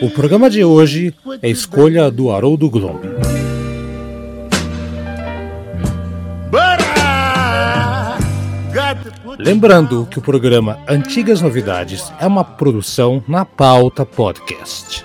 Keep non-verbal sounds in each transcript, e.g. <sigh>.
O programa de hoje é escolha do Haroldo Glomb. Lembrando que o programa Antigas Novidades é uma produção na pauta podcast.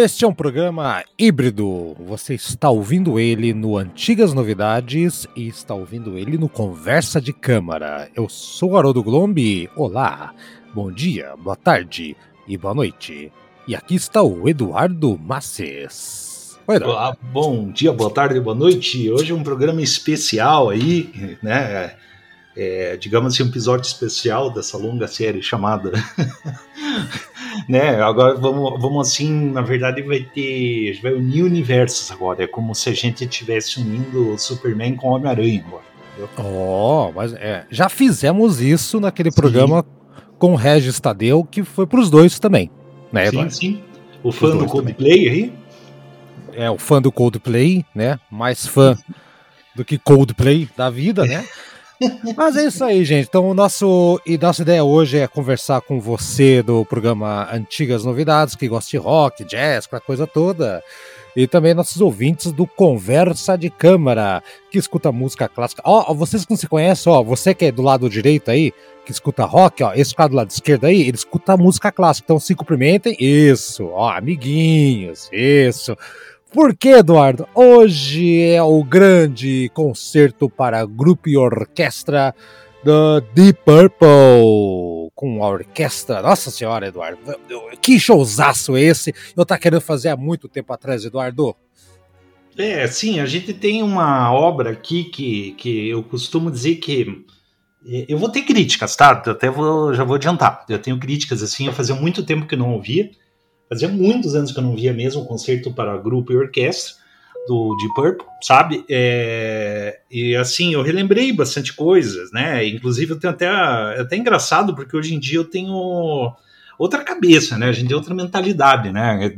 Este é um programa híbrido. Você está ouvindo ele no Antigas Novidades e está ouvindo ele no Conversa de Câmara. Eu sou Haroldo Glombi. Olá, bom dia, boa tarde e boa noite. E aqui está o Eduardo Masses. Oi, Eduardo. Olá, bom dia, boa tarde, boa noite. Hoje é um programa especial aí, né? É, digamos assim, um episódio especial dessa longa série chamada <laughs> né? Agora vamos, vamos assim, na verdade vai ter, vai unir universos agora. É como se a gente estivesse unindo o Superman com o Homem-Aranha agora. Oh, mas é, já fizemos isso naquele sim. programa com o Regis Tadeu, que foi para os dois também, né? Sim, sim. O fã do Coldplay aí? É, o fã do Coldplay, né? Mais fã do que Coldplay da vida, né? <laughs> Mas é isso aí, gente. Então, o nosso, e nossa ideia hoje é conversar com você do programa Antigas Novidades, que gosta de rock, jazz, aquela coisa toda. E também nossos ouvintes do Conversa de Câmara, que escuta música clássica. Ó, oh, vocês que não se conhecem, ó, você que é do lado direito aí, que escuta rock, ó, esse cara do lado esquerdo aí, ele escuta música clássica. Então se cumprimentem. Isso, ó, amiguinhos, isso. Por que, Eduardo? Hoje é o grande concerto para grupo e orquestra da Deep Purple com a orquestra. Nossa senhora, Eduardo, que showzaço esse! Eu tá querendo fazer há muito tempo atrás, Eduardo. É, sim, a gente tem uma obra aqui que, que eu costumo dizer que é, eu vou ter críticas, tá? Até vou, já vou adiantar. Eu tenho críticas assim, eu fazia muito tempo que não ouvia. Fazia muitos anos que eu não via mesmo um concerto para grupo e orquestra do Deep Purple, sabe? É, e assim, eu relembrei bastante coisas, né? Inclusive, eu tenho até, é até engraçado, porque hoje em dia eu tenho outra cabeça, né? A gente tem outra mentalidade, né? É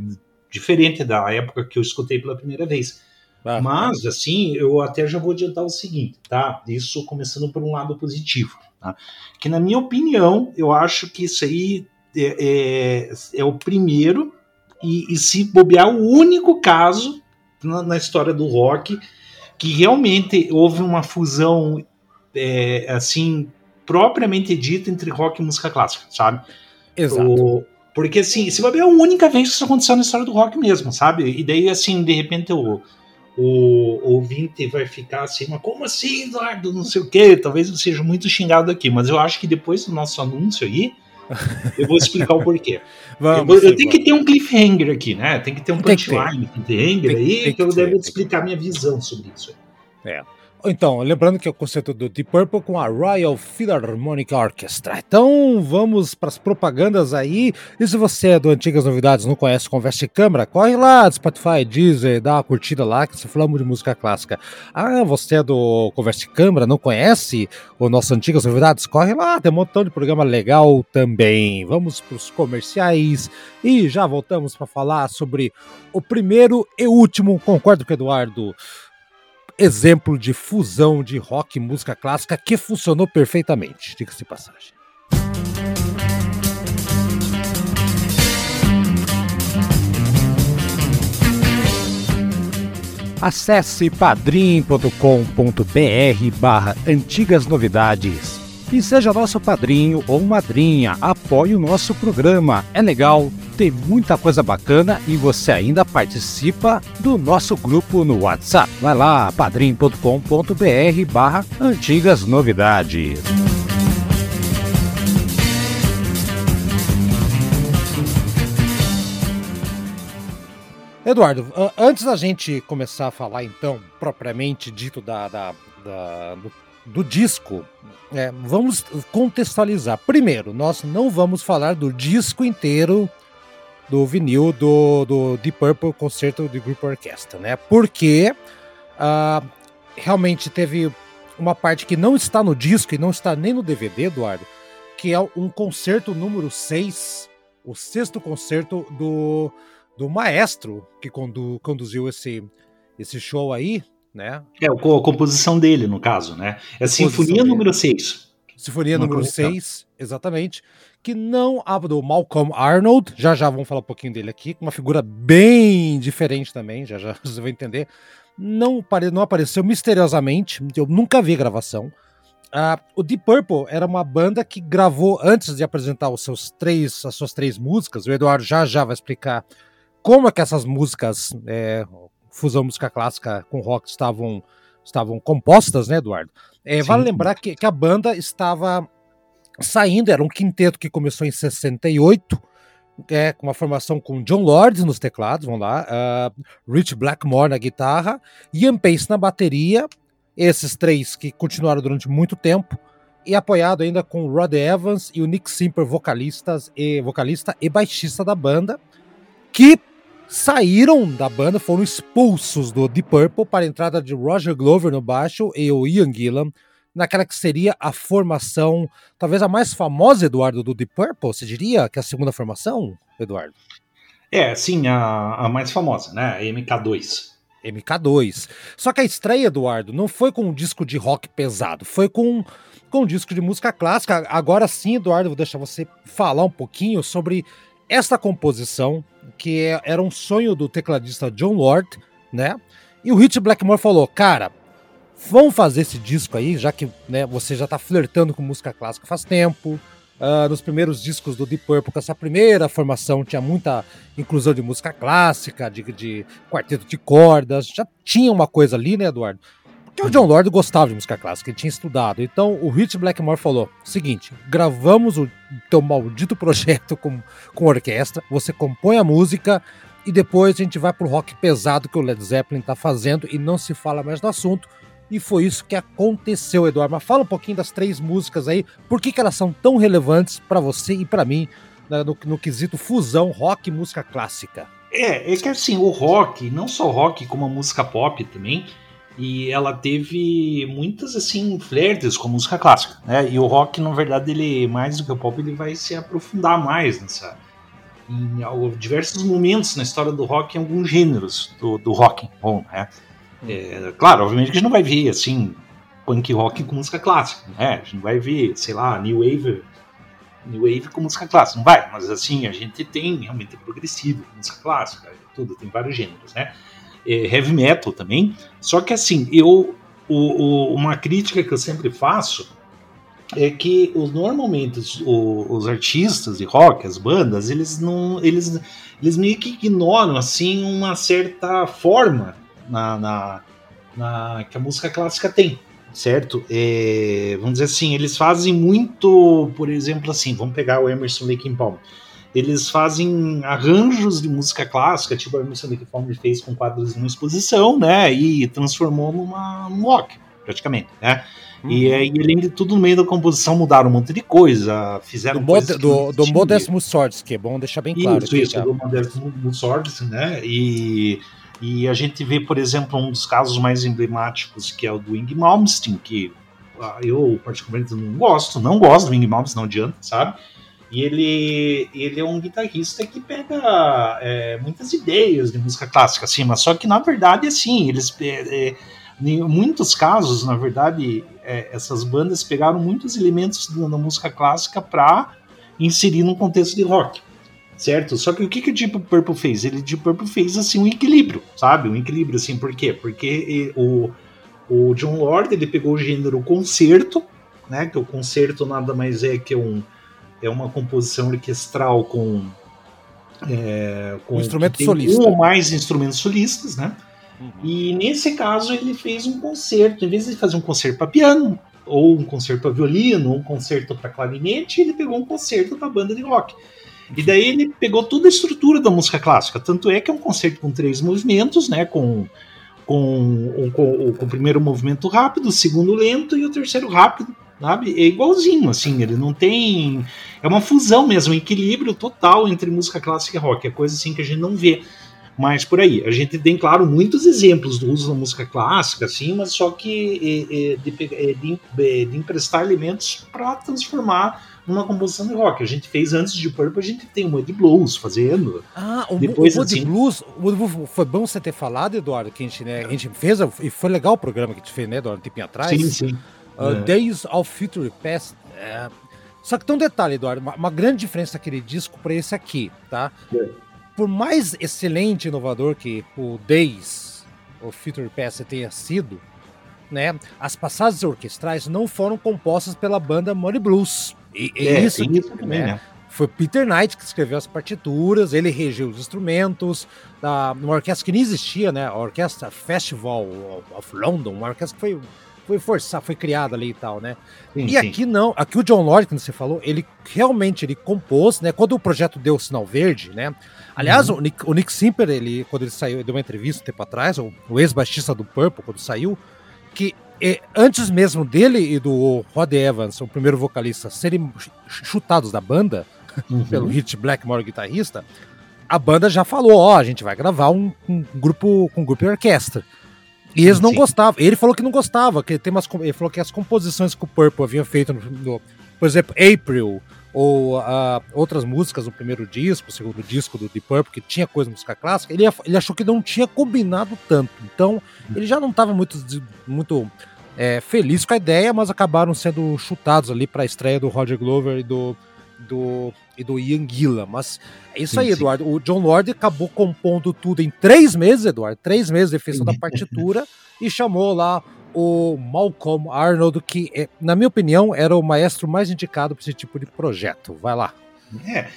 diferente da época que eu escutei pela primeira vez. Ah, Mas, assim, eu até já vou adiantar o seguinte, tá? Isso começando por um lado positivo, tá? Que, na minha opinião, eu acho que isso aí é, é, é o primeiro e, e, se bobear o único caso na, na, história do rock que realmente houve uma fusão é, assim propriamente dita entre rock e música clássica, sabe? Exato. O, porque assim, se bobear é a única vez que isso aconteceu na história do rock mesmo, sabe? E daí assim, de repente o o ouvinte vai ficar assim, mas como assim, Eduardo? Não sei o que, talvez eu seja muito xingado aqui, mas eu acho que depois do nosso anúncio aí, eu vou explicar o porquê. <laughs> Vamos, eu, eu tenho que ter um cliffhanger aqui, né? Tem que ter um punchline, cliffhanger aí, tem que, eu devo explicar minha visão sobre isso. É. Então, lembrando que é o concerto do Deep Purple com a Royal Philharmonic Orchestra. Então, vamos para as propagandas aí. E se você é do Antigas Novidades não conhece Conversa de Câmara, corre lá, Spotify, Deezer, dá uma curtida lá, que se falamos de música clássica. Ah, você é do Conversa de Câmara, não conhece o nosso Antigas Novidades? Corre lá, tem um montão de programa legal também. Vamos para os comerciais e já voltamos para falar sobre o primeiro e último, concordo com o Eduardo, exemplo de fusão de rock e música clássica que funcionou perfeitamente, diga-se passagem. Acesse padrim.com.br barra antigas novidades e seja nosso padrinho ou madrinha. Apoie o nosso programa. É legal, tem muita coisa bacana e você ainda participa do nosso grupo no WhatsApp. Vai lá, padrim.com.br barra antigas novidades. Eduardo, antes da gente começar a falar, então, propriamente dito da, da, da do, do, disco, é, vamos contextualizar. Primeiro, nós não vamos falar do disco inteiro do vinil do, do Deep Purple Concerto de Grupo Orquestra, né? Porque uh, realmente teve uma parte que não está no disco e não está nem no DVD, Eduardo, que é um concerto número 6, o sexto concerto do do maestro que condu, conduziu esse, esse show aí, né? É, a composição dele, no caso, né? É a Sinfonia número 6. Sinfonia número 6, exatamente. Que não do Malcolm Arnold, já já vamos falar um pouquinho dele aqui, uma figura bem diferente também, já já <laughs> você vai entender. Não, não apareceu misteriosamente, eu nunca vi gravação. Uh, o Deep Purple era uma banda que gravou antes de apresentar os seus três, as suas três músicas. O Eduardo já já vai explicar como é que essas músicas, é, fusão música clássica com rock, estavam, estavam compostas, né, Eduardo? É, vale lembrar que, que a banda estava saindo, era um quinteto que começou em 68, é, com uma formação com John Lord nos teclados, vamos lá, uh, Rich Blackmore na guitarra, Ian Pace na bateria, esses três que continuaram durante muito tempo, e apoiado ainda com Rod Evans e o Nick Simper, vocalistas e, vocalista e baixista da banda, que saíram da banda, foram expulsos do Deep Purple para a entrada de Roger Glover no baixo e o Ian Gillan naquela que seria a formação, talvez a mais famosa, Eduardo, do Deep Purple, você diria que é a segunda formação, Eduardo? É, sim, a, a mais famosa, né? A MK2. MK2. Só que a estreia, Eduardo, não foi com um disco de rock pesado, foi com, com um disco de música clássica. Agora sim, Eduardo, vou deixar você falar um pouquinho sobre esta composição, que é, era um sonho do tecladista John Lord, né? E o Rich Blackmore falou: Cara, vamos fazer esse disco aí, já que né, você já tá flertando com música clássica faz tempo. Uh, nos primeiros discos do Deep Purple, com essa primeira formação, tinha muita inclusão de música clássica, de, de quarteto de cordas, já tinha uma coisa ali, né, Eduardo? Porque o John Lord gostava de música clássica, ele tinha estudado. Então o Rich Blackmore falou: seguinte, gravamos o teu maldito projeto com, com orquestra, você compõe a música e depois a gente vai pro rock pesado que o Led Zeppelin tá fazendo e não se fala mais do assunto. E foi isso que aconteceu, Eduardo. Mas fala um pouquinho das três músicas aí, por que, que elas são tão relevantes para você e para mim né, no, no quesito fusão rock e música clássica. É, é que assim, o rock, não só rock, como a música pop também, e ela teve muitas assim flertes com a música clássica, né? E o rock, na verdade, ele mais do que o pop, ele vai se aprofundar mais nessa em diversos momentos na história do rock em alguns gêneros do, do rock and né? É, claro, obviamente que a gente não vai ver assim punk rock com música clássica, né? A gente não vai ver, sei lá, new wave new wave com música clássica, não vai, mas assim, a gente tem realmente progressivo, música clássica, tudo, tem vários gêneros, né? é, heavy metal também. Só que assim, eu o, o, uma crítica que eu sempre faço é que os, normalmente os, os, artistas de rock, as bandas, eles não, eles, eles meio que ignoram assim uma certa forma na, na, na que a música clássica tem, certo? É, vamos dizer assim, eles fazem muito, por exemplo, assim, vamos pegar o Emerson Lake Palmer eles fazem arranjos de música clássica, tipo a Emerson Lake Palmer fez com quadros numa exposição, né, e transformou numa num rock, praticamente, né. Uhum. E, e além de tudo, no meio da composição mudaram um monte de coisa, fizeram do, mod, do, do Modest Mussorgsky, é bom deixar bem claro. Isso, isso, do Modest Mussorgsky, né, e... E a gente vê, por exemplo, um dos casos mais emblemáticos, que é o do Ing Malmsteen, que ah, eu particularmente não gosto, não gosto do Ing Malmsteen, não adianta, sabe? E ele, ele é um guitarrista que pega é, muitas ideias de música clássica, assim, mas só que na verdade, assim, eles. É, é em muitos casos, na verdade, é, essas bandas pegaram muitos elementos da, da música clássica para inserir num contexto de rock, certo? Só que o que, que o Deep Purple fez? Ele Deep Purple fez assim um equilíbrio, sabe? Um equilíbrio assim, por quê? Porque o, o John Lord ele pegou o gênero concerto, né? Que o concerto nada mais é que um é uma composição orquestral com É, com um instrumento solista. Um ou mais instrumentos solistas, né? Uhum. E nesse caso ele fez um concerto, em vez de fazer um concerto para piano, ou um concerto para violino, ou um concerto para clarinete, ele pegou um concerto da banda de rock. E daí ele pegou toda a estrutura da música clássica. Tanto é que é um concerto com três movimentos, né? Com, com, com, com o primeiro movimento rápido, o segundo lento e o terceiro rápido. Sabe? É igualzinho, assim, ele não tem. É uma fusão mesmo, um equilíbrio total entre música clássica e rock. É coisa assim que a gente não vê mais por aí. A gente tem, claro, muitos exemplos do uso da música clássica, assim, mas só que é, é, de, é, de, é, de emprestar elementos para transformar numa composição de rock. A gente fez antes de Purple, a gente tem uma de blues fazendo. Ah, o, Depois, o, o assim, blues, o, foi bom você ter falado, Eduardo, que a gente, né, a gente fez, e foi legal o programa que a gente fez, né, Eduardo, um tempinho atrás. Sim, sim. Uh, é. Days of Future Past. É... Só que tem um detalhe, Eduardo, uma, uma grande diferença daquele disco para esse aqui, tá? É. Por mais excelente e inovador que o Days of Future Past tenha sido, né, as passagens orquestrais não foram compostas pela banda Money Blues. E, é, isso, isso também, né? né? Foi Peter Knight que escreveu as partituras, ele regeu os instrumentos, da, uma orquestra que nem existia, né? A Orquestra Festival of London, uma orquestra que foi foi forçar, foi criada ali e tal, né? Sim, e sim. aqui não, aqui o John Lord, como você falou, ele realmente ele compôs, né? Quando o projeto deu o sinal verde, né? Aliás, uhum. o, Nick, o Nick Simper, ele, quando ele saiu, ele deu uma entrevista um tempo atrás, o, o ex-baixista do Purple, quando saiu, que antes mesmo dele e do Rod Evans, o primeiro vocalista, serem chutados da banda, uhum. pelo Hit Blackmore, guitarrista, a banda já falou, ó, oh, a gente vai gravar um, um grupo com um grupo de orquestra. E eles não Sim. gostavam. Ele falou que não gostava, que tem umas, ele falou que as composições que o Purple havia feito, no, no por exemplo, April, ou uh, outras músicas no primeiro disco, segundo disco do Deep Purple, que tinha coisa de música clássica, ele, ele achou que não tinha combinado tanto. Então, ele já não estava muito, muito é, feliz com a ideia, mas acabaram sendo chutados ali para a estreia do Roger Glover e do, do, e do Ian Gillan. Mas é isso sim, aí, Eduardo. O John Lord acabou compondo tudo em três meses, Eduardo. Três meses de fez da partitura e chamou lá o Malcolm Arnold, que, é, na minha opinião, era o maestro mais indicado para esse tipo de projeto. Vai lá. É.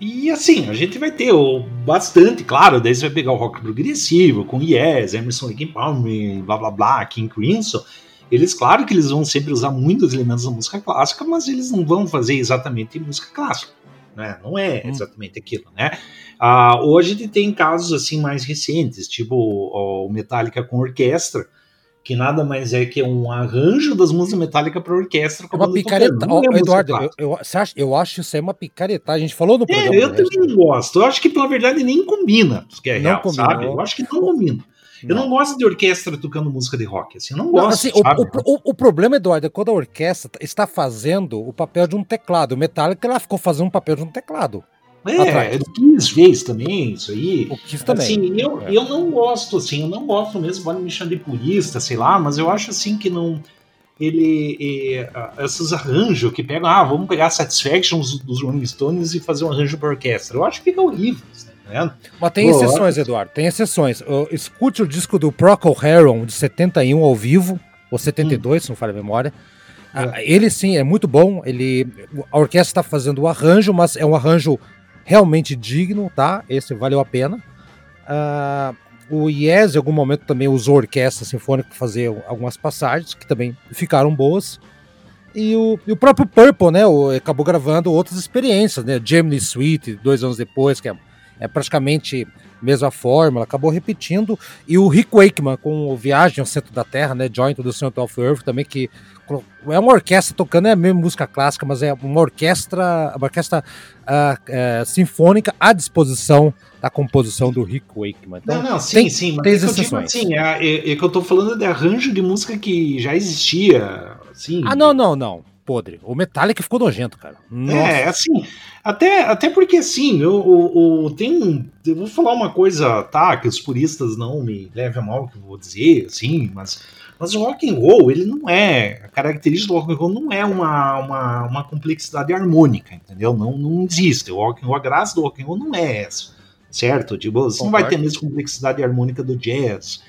E assim, a gente vai ter o, bastante, claro, daí você vai pegar o rock progressivo, com Yes, Emerson Lake Palmer, blá blá blá, King Crimson. Eles, claro que eles vão sempre usar muitos elementos da música clássica, mas eles não vão fazer exatamente música clássica. Né? Não é hum. exatamente aquilo, né? Ah, hoje tem casos assim mais recentes, tipo o Metallica com orquestra, que nada mais é que um arranjo das músicas metálicas para orquestra. É uma picareta. É Eduardo, eu, eu, acha, eu acho isso aí uma picareta. A gente falou no é, programa. É, eu também não gosto. Eu acho que, pela verdade, nem combina. Que é não real, combina, sabe? Eu acho que não combina. Eu não gosto de orquestra tocando música de rock, assim, eu não, não gosto. Assim, o, o, o, problema, Eduardo, é quando a orquestra está fazendo o papel de um teclado. O Metallica ela ficou fazendo um papel de um teclado. É, o Kiss fez também isso aí. O Kiss também. Assim, eu, é. eu não gosto, assim, eu não gosto mesmo, pode me chamar de purista, sei lá, mas eu acho assim que não. Ele. E, esses arranjos que pegam, ah, vamos pegar Satisfactions dos Rolling Stones e fazer um arranjo para orquestra. Eu acho que fica horrível. Tá mas tem Pô, exceções, Eduardo, tem exceções. Escute o disco do Procol Harum de 71 ao vivo, ou 72, hum. se não falha a memória. É. Ele sim é muito bom. Ele, a orquestra está fazendo o arranjo, mas é um arranjo realmente digno, tá? Esse valeu a pena. Uh, o Yes, em algum momento, também usou orquestra sinfônica para fazer algumas passagens, que também ficaram boas. E o, e o próprio Purple, né? O, acabou gravando outras experiências, né? Gemini Suite, dois anos depois, que é, é praticamente a mesma fórmula, acabou repetindo. E o Rick Wakeman com o Viagem ao Centro da Terra, né? Joint the Center of Earth, também que é uma orquestra tocando, é mesmo música clássica, mas é uma orquestra, uma orquestra uh, uh, sinfônica à disposição da composição do Rick Wakeman. Então, não, não, sim, tem, sim, mas tem é que digo, assim, é, é, é, que eu tô falando de arranjo de música que já existia, assim. Ah, não, não, não. Podre. O Metallica ficou nojento, cara. Nossa. É, assim, até, até porque assim, eu, eu, eu, tenho. Eu vou falar uma coisa, tá? Que os puristas não me levem a mal o que eu vou dizer, assim, mas mas o rock and roll, ele não é. A característica do rock and roll não é uma, uma, uma complexidade harmônica, entendeu? Não, não existe. O rock and roll, a graça do rock and roll não é essa. Certo? Tipo, você não vai ter a mesma complexidade harmônica do jazz,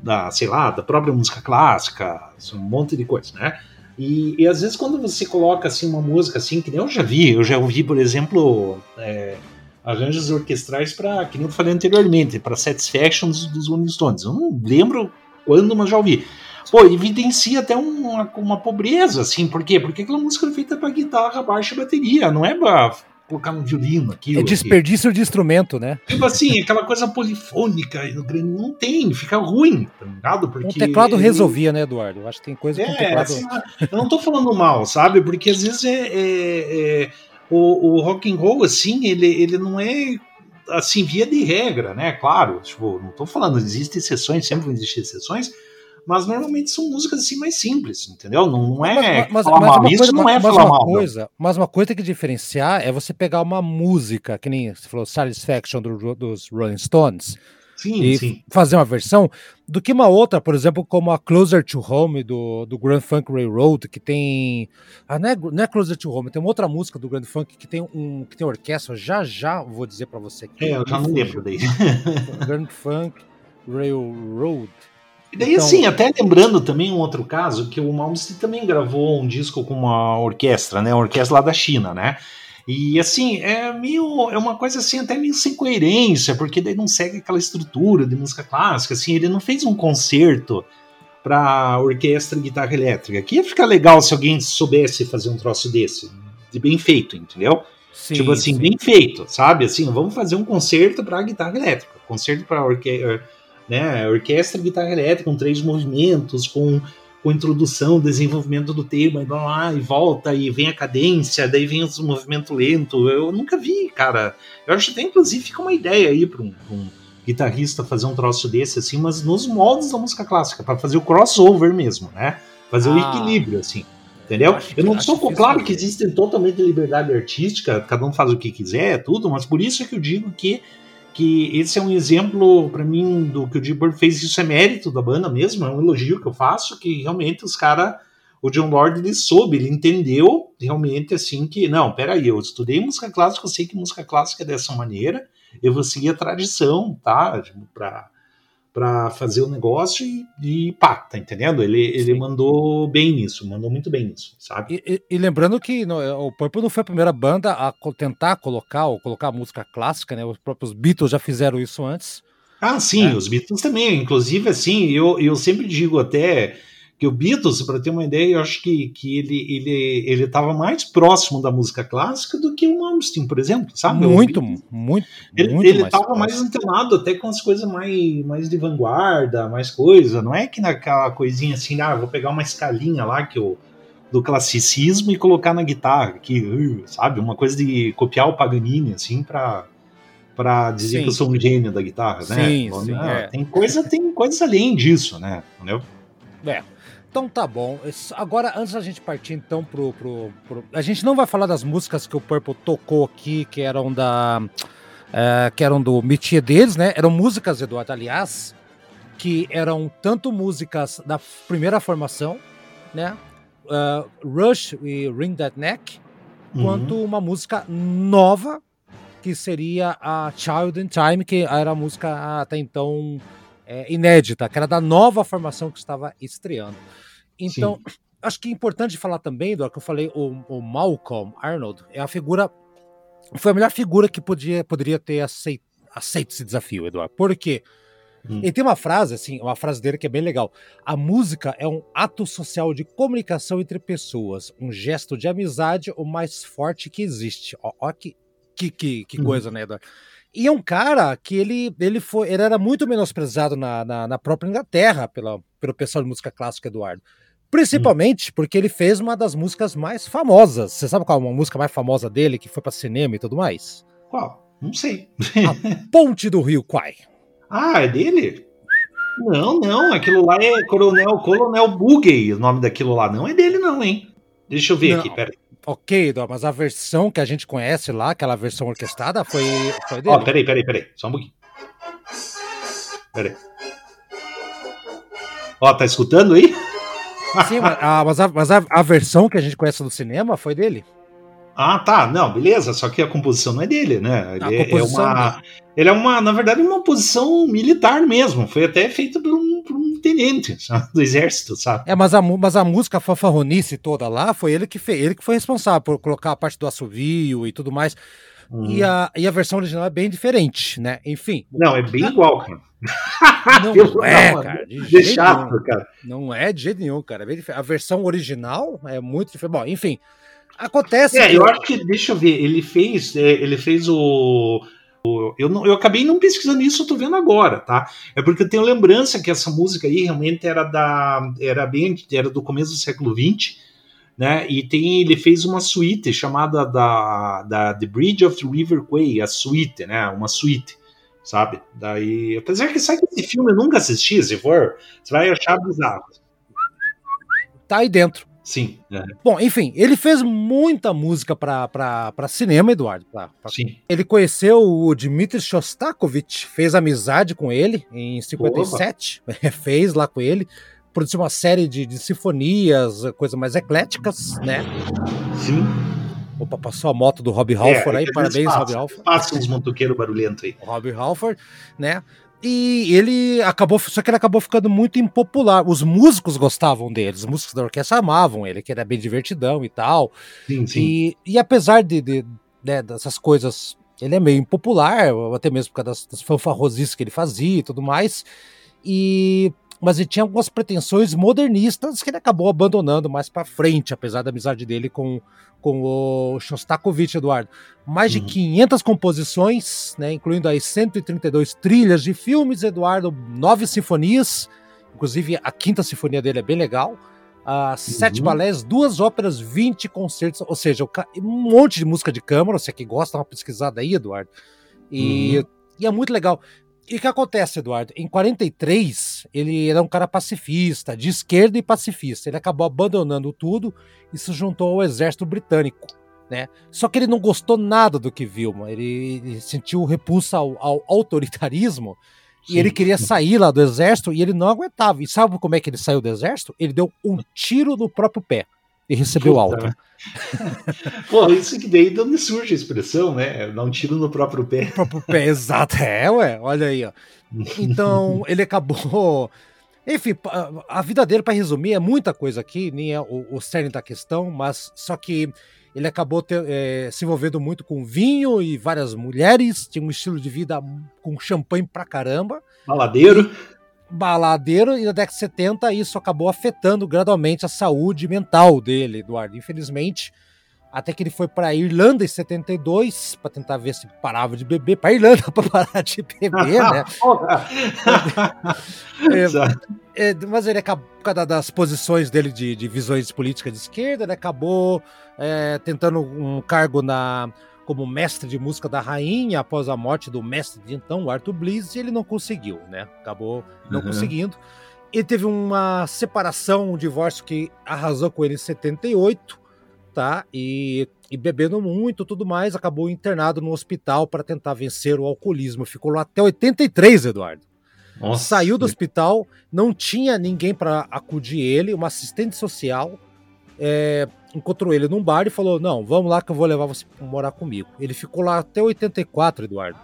da, sei lá, da própria música clássica, um monte de coisa, né? E, e, às vezes quando você coloca assim uma música assim, que nem eu já vi, eu já ouvi, por exemplo, é, arranjos orquestrais para, que nem eu falei anteriormente, para Satisfaction dos, dos Rolling Stones. Eu não lembro quando, mas já ouvi. Pô, evidencia até uma, uma pobreza, assim, por quê? Porque aquela música é feita para guitarra, baixo e bateria, não é pra colocar um violino aqui. É desperdício aqui. de instrumento, né? Tipo assim, aquela coisa polifônica, não tem, fica ruim, tá ligado? Porque. O teclado ele... resolvia, né, Eduardo? Eu acho que tem coisa é, teclado. Assim, eu não tô falando mal, sabe? Porque às vezes é, é, é o, o rock and roll, assim, ele, ele não é assim, via de regra, né? Claro, tipo, não tô falando, existem exceções, sempre vão existir exceções, mas normalmente são músicas assim mais simples, entendeu? Não, não é mas, mas, mas Isso coisa, não é falar mal. Coisa, mas uma coisa que diferenciar é você pegar uma música, que nem você falou, Satisfaction do, dos Rolling Stones, Sim, e sim. fazer uma versão do que uma outra, por exemplo, como a Closer to Home do, do Grand Funk Railroad, que tem. Ah, não, é, não é Closer to Home, tem uma outra música do Grand Funk que tem um que tem orquestra, já já vou dizer para você. Que é, eu já não lembro daí. <laughs> Grand Funk Railroad. E daí, então, assim, até lembrando também um outro caso, que o Malmsteen também gravou um disco com uma orquestra, né? Uma orquestra lá da China, né? E assim, é meio. É uma coisa assim, até meio sem coerência, porque daí não segue aquela estrutura de música clássica. Assim, ele não fez um concerto para orquestra e guitarra elétrica. Que ia ficar legal se alguém soubesse fazer um troço desse, de bem feito, entendeu? Sim, tipo assim, sim. bem feito, sabe? Assim, vamos fazer um concerto para guitarra elétrica, concerto para orque né, orquestra e guitarra elétrica, com três movimentos, com com introdução, desenvolvimento do tema, e vai lá e volta, e vem a cadência, daí vem o movimento lento. Eu nunca vi, cara. Eu acho que até, inclusive, fica uma ideia aí para um, um, guitarrista fazer um troço desse, assim, mas nos moldes da música clássica, para fazer o crossover mesmo, né? Fazer ah, o equilíbrio, assim. Entendeu? Eu, eu não sou claro que existe totalmente liberdade artística, cada um faz o que quiser, tudo, mas por isso é que eu digo que que esse é um exemplo para mim do que o Jim fez, isso é mérito da banda mesmo, é um elogio que eu faço, que realmente os caras, o John Lord ele soube, ele entendeu realmente assim que, não, peraí, eu estudei música clássica, eu sei que música clássica é dessa maneira, eu vou seguir a tradição, tá, para para fazer o negócio e, e, pá, tá entendendo? Ele, ele mandou bem nisso, mandou muito bem nisso, sabe? E, e, e lembrando que no, o Purple não foi a primeira banda a tentar colocar ou colocar música clássica, né? Os próprios Beatles já fizeram isso antes. Ah, sim, é. os Beatles também. Inclusive, assim, eu, eu sempre digo até que o Beatles, para ter uma ideia, eu acho que, que ele ele ele estava mais próximo da música clássica do que o Malmsteen, por exemplo, sabe? Muito, muito. Ele muito ele estava mais, mais antenado até com as coisas mais, mais de vanguarda, mais coisa. Não é que naquela coisinha assim, ah, vou pegar uma escalinha lá que eu do classicismo e colocar na guitarra, que uh, sabe, uma coisa de copiar o Paganini assim para para dizer sim. que eu sou um gênio da guitarra, né? Sim, sim, é. Tem coisa, tem coisas além disso, né? Entendeu? É. Então tá bom. Agora, antes da gente partir então pro, pro, pro, A gente não vai falar das músicas que o Purple tocou aqui, que eram da. É, que eram do métier deles, né? Eram músicas, Eduardo, aliás, que eram tanto músicas da primeira formação, né? Uh, Rush e Ring That Neck, uhum. quanto uma música nova, que seria a Child in Time, que era a música até então é, inédita, que era da nova formação que estava estreando. Então, Sim. acho que é importante falar também, do que eu falei, o, o, Malcolm Arnold é a figura. Foi a melhor figura que podia, poderia ter aceito, aceito esse desafio, Eduardo. Por quê? Hum. Ele tem uma frase, assim, uma frase dele que é bem legal. A música é um ato social de comunicação entre pessoas, um gesto de amizade o mais forte que existe. Ó, ó que, que, que, que hum. coisa, né, Eduardo? E é um cara que ele, ele foi, ele era muito menosprezado na, na, na própria Inglaterra pela, pelo pessoal de música clássica, Eduardo. Principalmente porque ele fez uma das músicas mais famosas. Você sabe qual é uma música mais famosa dele, que foi para cinema e tudo mais? Qual? Não sei. A <laughs> Ponte do Rio Quai. Ah, é dele? Não, não. Aquilo lá é Coronel, Coronel Bugey, o nome daquilo lá. Não é dele, não, hein? Deixa eu ver não. aqui, peraí. Ok, mas a versão que a gente conhece lá, aquela versão orquestrada, foi, foi dele. Ó, oh, peraí, peraí, peraí. Só um pouquinho. Peraí. Ó, tá escutando aí? Sim, mas, a, mas, a, mas a, a, versão que a gente conhece do cinema foi dele. Ah, tá. Não, beleza. Só que a composição não é dele, né? Ele, é, uma, ele é uma, na verdade, uma posição militar mesmo. Foi até feita por um, por um tenente <laughs> sabe? do exército, sabe? É, mas a, mas a música fanfarronice toda lá foi ele que fez, ele que foi responsável por colocar a parte do assovio e tudo mais. Uhum. E, a, e a versão original é bem diferente, né? Enfim. Não, é bem igual, cara. Não <laughs> é, cara. De jeito chato, nenhum. cara. Não é de jeito nenhum, cara. É a versão original é muito diferente. Bom, enfim. Acontece. É, que... eu acho que, deixa eu ver, ele fez, é, ele fez o. eu, não, eu acabei não pesquisando isso, eu tô vendo agora, tá? É porque eu tenho lembrança que essa música aí realmente era da. Era bem. Era do começo do século XX, né? E tem, ele fez uma suíte chamada da, da The Bridge of the River Quay, a suíte, né? Uma suíte, sabe? Daí, apesar que sabe que esse filme eu nunca assisti, se for, você vai achar bizarro. Tá aí dentro. Sim. É. Bom, enfim, ele fez muita música para cinema, Eduardo. Pra, pra... Sim. Ele conheceu o Dmitry Shostakovich, fez amizade com ele em 57, <laughs> fez lá com ele, produziu uma série de, de sinfonias, coisas mais ecléticas, né? Sim. Opa, passou a moto do Rob Halford é, aí, parabéns, Rob Halford. Passa uns motoqueiros barulhentos aí. Rob Halford, né? E ele acabou, só que ele acabou ficando muito impopular. Os músicos gostavam dele, os músicos da orquestra amavam ele, que era bem divertidão e tal. Sim, sim. E, e apesar de, de né, dessas coisas, ele é meio impopular, até mesmo por causa das, das fanfarrosices que ele fazia e tudo mais. E mas ele tinha algumas pretensões modernistas que ele acabou abandonando mais para frente, apesar da amizade dele com, com o Shostakovich, Eduardo. Mais uhum. de 500 composições, né, incluindo aí 132 trilhas de filmes, Eduardo, nove sinfonias, inclusive a quinta sinfonia dele é bem legal, uh, sete uhum. balés, duas óperas, 20 concertos, ou seja, um monte de música de câmara, você que gosta, dá uma pesquisada aí, Eduardo. E, uhum. e é muito legal. E o que acontece, Eduardo? Em 43, ele era um cara pacifista, de esquerda e pacifista. Ele acabou abandonando tudo e se juntou ao exército britânico. Né? Só que ele não gostou nada do que viu, ele, ele sentiu repulsa ao, ao autoritarismo Sim. e ele queria sair lá do exército e ele não aguentava. E sabe como é que ele saiu do exército? Ele deu um tiro no próprio pé e recebeu Puta. alta. <laughs> Pô, isso que daí de onde surge a expressão, né? Dar um tiro no próprio pé. No próprio pé, exato. É, ué, olha aí, ó. Então, <laughs> ele acabou. Enfim, a vida dele, para resumir, é muita coisa aqui, nem é o, o cerne da questão, mas só que ele acabou ter, é, se envolvendo muito com vinho e várias mulheres, tinha um estilo de vida com champanhe pra caramba. Baladeiro. Baladeiro e na década de 70 isso acabou afetando gradualmente a saúde mental dele, Eduardo. Infelizmente, até que ele foi para Irlanda em 72 para tentar ver se parava de beber, para Irlanda <laughs> para parar de beber, né? <laughs> é, <laughs> é, mas ele acabou, por causa das posições dele de, de visões políticas de esquerda, ele acabou é, tentando um cargo na como mestre de música da rainha após a morte do mestre de então, o Arthur Bliss, e ele não conseguiu, né? Acabou não uhum. conseguindo. Ele teve uma separação, um divórcio que arrasou com ele em 78, tá? E, e bebendo muito tudo mais, acabou internado no hospital para tentar vencer o alcoolismo. Ficou lá até 83, Eduardo. Nossa. Saiu do hospital, não tinha ninguém para acudir ele, uma assistente social. É, encontrou ele num bar e falou: Não, vamos lá que eu vou levar você pra morar comigo. Ele ficou lá até 84, Eduardo.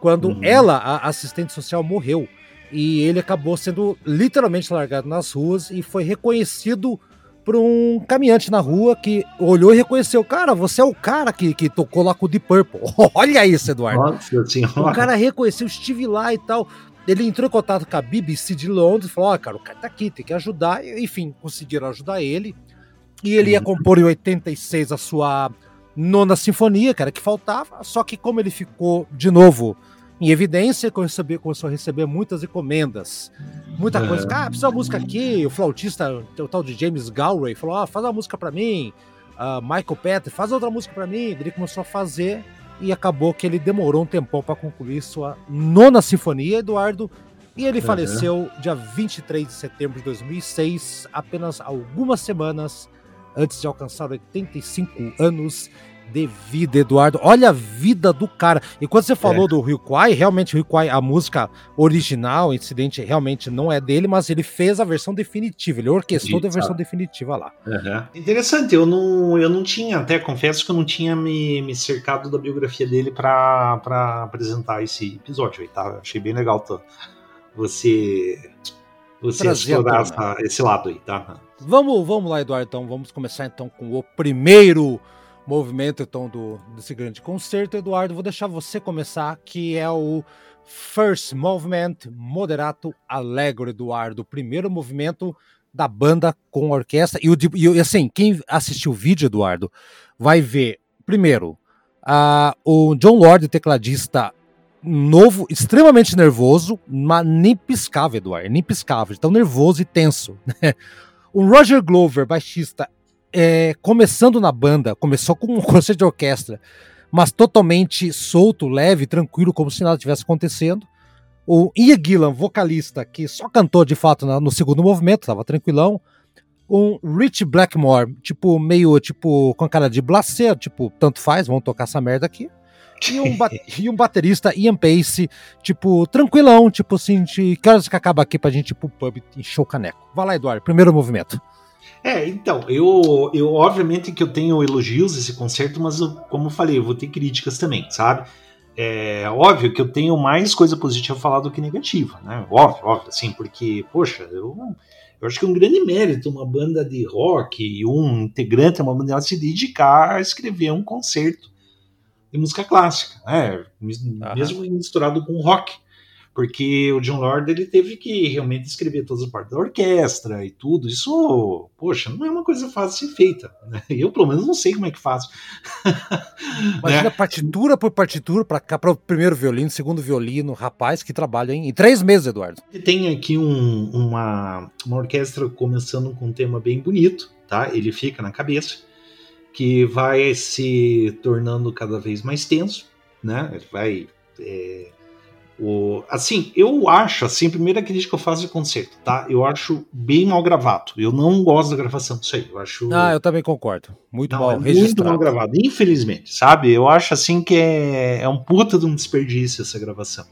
Quando uhum. ela, a assistente social, morreu. E ele acabou sendo literalmente largado nas ruas e foi reconhecido por um caminhante na rua que olhou e reconheceu: Cara, você é o cara que, que tocou lá com o Deep Purple. <laughs> Olha isso, Eduardo. Nossa senhora. O cara reconheceu, estive lá e tal. Ele entrou em contato com a BBC de Londres e falou: Ó, cara, o cara tá aqui, tem que ajudar. Enfim, conseguiram ajudar ele. E ele ia compor em 86 a sua nona sinfonia, cara, que faltava. Só que como ele ficou de novo em evidência, começou a receber muitas encomendas. Muita é. coisa. Ah, precisa uma música aqui. O flautista, o tal de James Galway, falou: ah, faz uma música para mim. Uh, Michael Petri, faz outra música para mim. Ele começou a fazer e acabou que ele demorou um tempão para concluir sua nona sinfonia, Eduardo. E ele uhum. faleceu dia 23 de setembro de 2006, apenas algumas semanas antes de alcançar 85 anos de vida, Eduardo. Olha a vida do cara. E quando você falou é. do Rio Kwai, realmente o Rio Kwai, a música original, o incidente realmente não é dele, mas ele fez a versão definitiva, ele orquestrou a versão definitiva lá. Uhum. Interessante, eu não, eu não tinha, até confesso que eu não tinha me, me cercado da biografia dele para apresentar esse episódio aí, tá? Achei bem legal tá? você, você explorar essa, esse lado aí, tá? Vamos, vamos lá, Eduardo. Então, vamos começar então com o primeiro, movimento então do, desse grande concerto, Eduardo, vou deixar você começar, que é o First Movement Moderato Allegro, Eduardo, o primeiro movimento da banda com orquestra. E, o, e assim, quem assistiu o vídeo, Eduardo, vai ver, primeiro, o John Lord, tecladista novo, extremamente nervoso, mas nem piscava, Eduardo, nem piscava, tão nervoso e tenso. Né? O Roger Glover, baixista, é, começando na banda, começou com um <laughs> concerto de orquestra, mas totalmente solto, leve, tranquilo, como se nada tivesse acontecendo. O Ian Gillan, vocalista, que só cantou de fato no segundo movimento, estava tranquilão. Um Rich Blackmore, tipo, meio tipo com cara de blacer, tipo, tanto faz, vamos tocar essa merda aqui. E um, <laughs> e um baterista, Ian Pace, tipo, tranquilão, tipo assim, de que horas que acaba aqui pra gente ir pro pub encher o caneco. Vai lá, Eduardo, primeiro movimento. É, então, eu, eu obviamente que eu tenho elogios esse concerto, mas eu, como eu falei, eu vou ter críticas também, sabe? É óbvio que eu tenho mais coisa positiva a falar do que negativa, né? Óbvio, óbvio, assim, porque, poxa, eu, eu acho que é um grande mérito uma banda de rock e um integrante de uma banda se dedicar a escrever um concerto de música clássica, né? Mesmo misturado com rock porque o John Lord ele teve que realmente escrever todas as partes da orquestra e tudo. Isso, poxa, não é uma coisa fácil de ser feita. Né? <laughs> Eu, pelo menos, não sei como é que faço. <laughs> Imagina né? partitura por partitura para cá, para o primeiro violino, segundo violino, rapaz que trabalha em, em três meses, Eduardo. Tem aqui um, uma, uma orquestra começando com um tema bem bonito, tá? Ele fica na cabeça, que vai se tornando cada vez mais tenso, né? Ele vai é, o, assim, eu acho, assim, a primeira crítica que eu faço de concerto, tá? Eu acho bem mal gravado. Eu não gosto da gravação disso aí. Eu acho. Ah, eu também concordo. Muito não, mal é registrado. Muito mal gravado, infelizmente, sabe? Eu acho assim que é, é um puta de um desperdício essa gravação.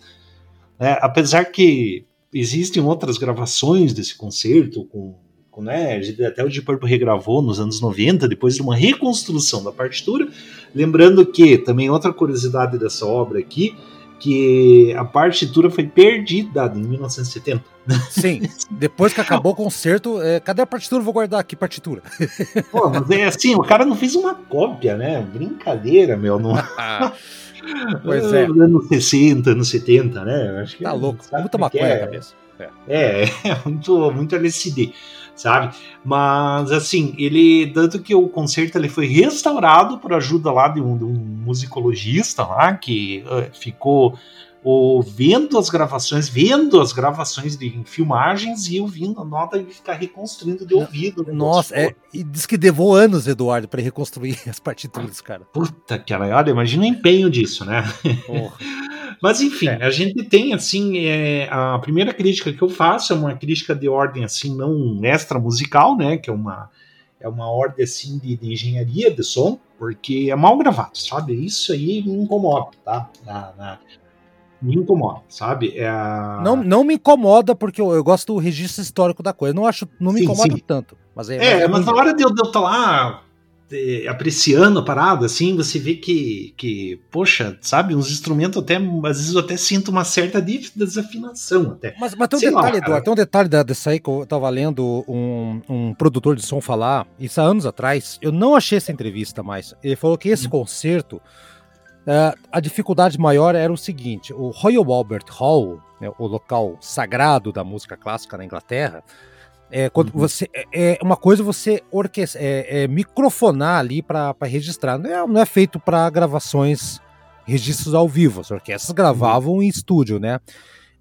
É, apesar que existem outras gravações desse concerto com, com né, até o Deep Purple regravou nos anos 90, depois de uma reconstrução da partitura. Lembrando que, também outra curiosidade dessa obra aqui, que a partitura foi perdida em 1970. Sim, depois que acabou o concerto, é, cadê a partitura? Vou guardar aqui, partitura. Pô, mas é assim, o cara não fez uma cópia, né? Brincadeira, meu. Não... <laughs> pois é. Anos 60, anos 70, né? Acho que tá louco, muita maconha é. na cabeça. É, <laughs> é, muito, muito LSD sabe? Mas assim, ele tanto que o concerto ele foi restaurado por ajuda lá de um, de um musicologista lá que uh, ficou ouvindo as gravações, vendo as gravações de filmagens e ouvindo a nota e ficar reconstruindo de ouvido. Né? Nossa, é, e diz que levou anos, Eduardo, para reconstruir <laughs> as partituras, cara. Puta que olha, imagina o empenho disso, né? <laughs> Mas enfim, é. a gente tem assim, é, a primeira crítica que eu faço é uma crítica de ordem assim não extra musical, né? Que é uma é uma ordem assim de, de engenharia de som, porque é mal gravado, sabe? Isso aí me incomoda, tá? Na, na, me incomoda, sabe? É a... não, não me incomoda porque eu, eu, gosto do registro histórico da coisa. Não acho, não me sim, incomoda sim. tanto. Mas é, é mas na hora de eu estar lá é, apreciando a parada, assim, você vê que, que, poxa, sabe, uns instrumentos até, às vezes eu até sinto uma certa desafinação até. Mas, mas tem um Sei detalhe, lá, Eduardo, tem um detalhe dessa aí que eu tava lendo um, um produtor de som falar, isso há anos atrás, eu não achei essa entrevista mais. Ele falou que esse hum. concerto Uh, a dificuldade maior era o seguinte: o Royal Albert Hall, né, o local sagrado da música clássica na Inglaterra, é, quando uhum. você é, é, uma coisa você orquestra, é, é microfonar ali para registrar. Não é, não é feito para gravações, registros ao vivo. As orquestras gravavam uhum. em estúdio, né?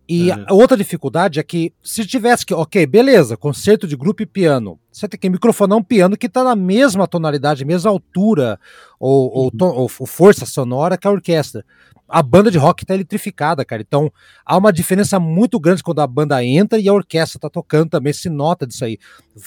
E uhum. a outra dificuldade é que se tivesse que, ok, beleza, concerto de grupo e piano, você tem que microfonar um piano que está na mesma tonalidade, mesma altura ou, uhum. ou, ou, força sonora que a orquestra. A banda de rock está eletrificada, cara. Então há uma diferença muito grande quando a banda entra e a orquestra está tocando também, se nota disso aí.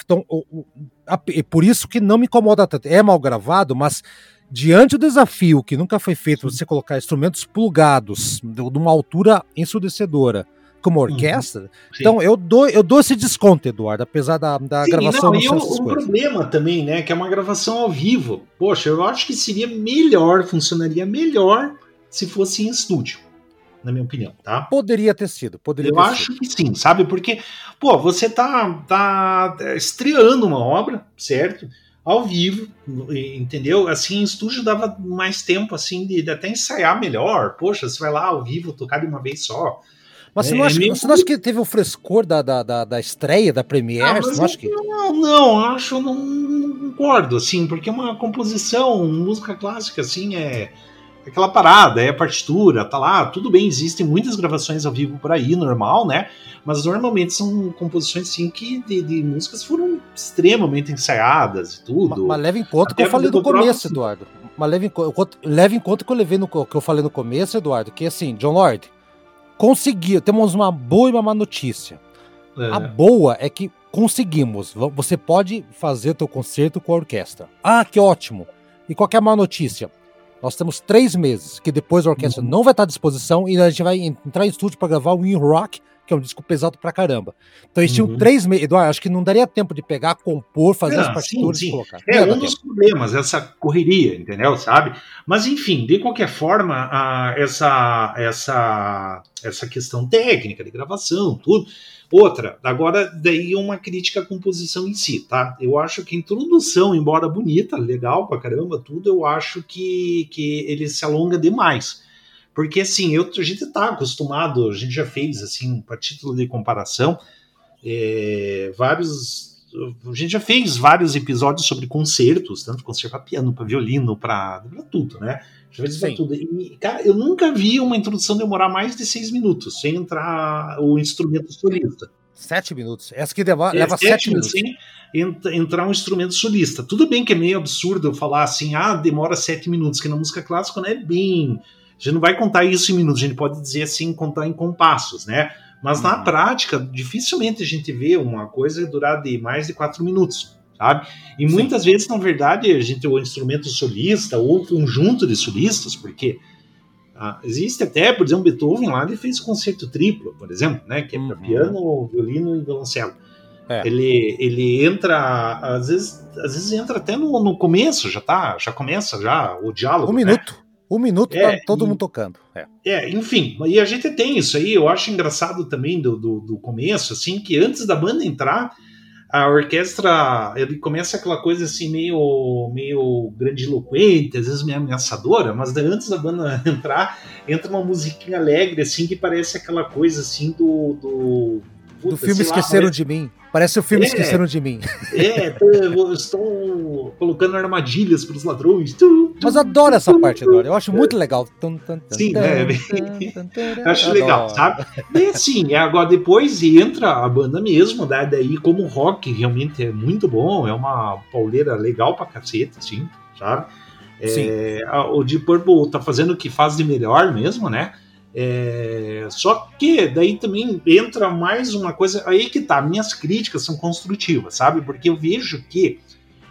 Então, o, o, a, por isso que não me incomoda tanto. É mal gravado, mas diante do desafio que nunca foi feito você colocar instrumentos plugados de uma altura ensurdecedora como uhum. orquestra, uhum. então eu dou, eu dou esse desconto, Eduardo, apesar da, da Sim, gravação não, e o, o problema também, né, que é uma gravação ao vivo. Poxa, eu acho que seria melhor, funcionaria melhor se fosse em estúdio na minha opinião, tá? Poderia ter sido, poderia Eu acho sido. que sim, sabe? Porque, pô, você tá, tá estreando uma obra, certo? ao vivo, entendeu? Assim, em estúdio dava mais tempo, assim, de, de, até ensaiar melhor. Poxa, você vai lá ao vivo tocar de uma vez só. Mas você, é, não acha, você não acha que teve o frescor da, da, da, da estreia, da Premiere? Ah, você não acha que... Não, não, acho, não, não concordo, assim, porque é uma composição, música clássica, assim, é aquela parada, é a partitura, tá lá, tudo bem, existem muitas gravações ao vivo por aí, normal, né? Mas normalmente são composições assim que de, de músicas foram extremamente ensaiadas e tudo. Mas, leve em conta o que eu falei no começo, próprio... Eduardo. Mas leve em, leve em conta que eu levei no que eu falei no começo, Eduardo, que assim, John Lord, conseguiu, temos uma boa e uma má notícia. É. A boa é que conseguimos. Você pode fazer teu concerto com a orquestra. Ah, que ótimo! E qual é a má notícia? Nós temos três meses, que depois a orquestra uhum. não vai estar à disposição e a gente vai entrar em estúdio para gravar o In Rock, que é um disco pesado pra caramba. Então eles tinham uhum. três meses. Eduardo, acho que não daria tempo de pegar, compor, fazer as partituras sim, sim. e colocar. É um dos problemas, essa correria, entendeu? Sabe? Mas enfim, de qualquer forma, a, essa, essa, essa questão técnica de gravação, tudo Outra, agora daí uma crítica à composição em si, tá? Eu acho que a introdução, embora bonita, legal pra caramba, tudo, eu acho que, que ele se alonga demais. Porque assim, eu, a gente tá acostumado, a gente já fez assim, para título de comparação, é, vários. A gente já fez vários episódios sobre concertos, tanto concerto para piano, para violino, para tudo, né? Já fez pra tudo. E, cara, eu nunca vi uma introdução demorar mais de seis minutos, sem entrar o instrumento solista. Sete minutos. Essa que leva, é, leva sete, sete minutos. Sem entrar um instrumento solista. Tudo bem que é meio absurdo eu falar assim, ah, demora sete minutos, que na música clássica não é bem. A gente não vai contar isso em minutos, a gente pode dizer assim, contar em compassos, né? Mas na uhum. prática, dificilmente a gente vê uma coisa durar de mais de quatro minutos sabe? E Sim. muitas vezes, na verdade, a gente o instrumento solista ou conjunto de solistas, porque ah, existe até, por exemplo, Beethoven lá ele fez concerto triplo, por exemplo, né? Que é para uhum. piano, violino e violoncelo. É. Ele, ele entra, às vezes, às vezes entra até no, no começo, já tá, já começa já o diálogo. Um né? minuto. Um minuto é, tá todo e, mundo tocando. É. é. enfim, e a gente tem isso aí, eu acho engraçado também do, do, do começo, assim, que antes da banda entrar, a orquestra ele começa aquela coisa assim meio meio grandiloquente, às vezes meio ameaçadora, mas antes da banda <laughs> entrar, entra uma musiquinha alegre assim que parece aquela coisa assim do do, puta, do filme Esqueceram lá, de mim. Parece o filme é, Esqueceram de Mim. É, estão colocando armadilhas para os ladrões. Mas adoro essa parte agora, eu acho muito legal. Sim, né? acho legal, sabe? E assim, agora depois entra a banda mesmo, né? daí como o rock realmente é muito bom, é uma pauleira legal pra cacete, assim, sabe? É, o Deep Purple tá fazendo o que faz de melhor mesmo, né? É, só que daí também entra mais uma coisa. Aí que tá, minhas críticas são construtivas, sabe? Porque eu vejo que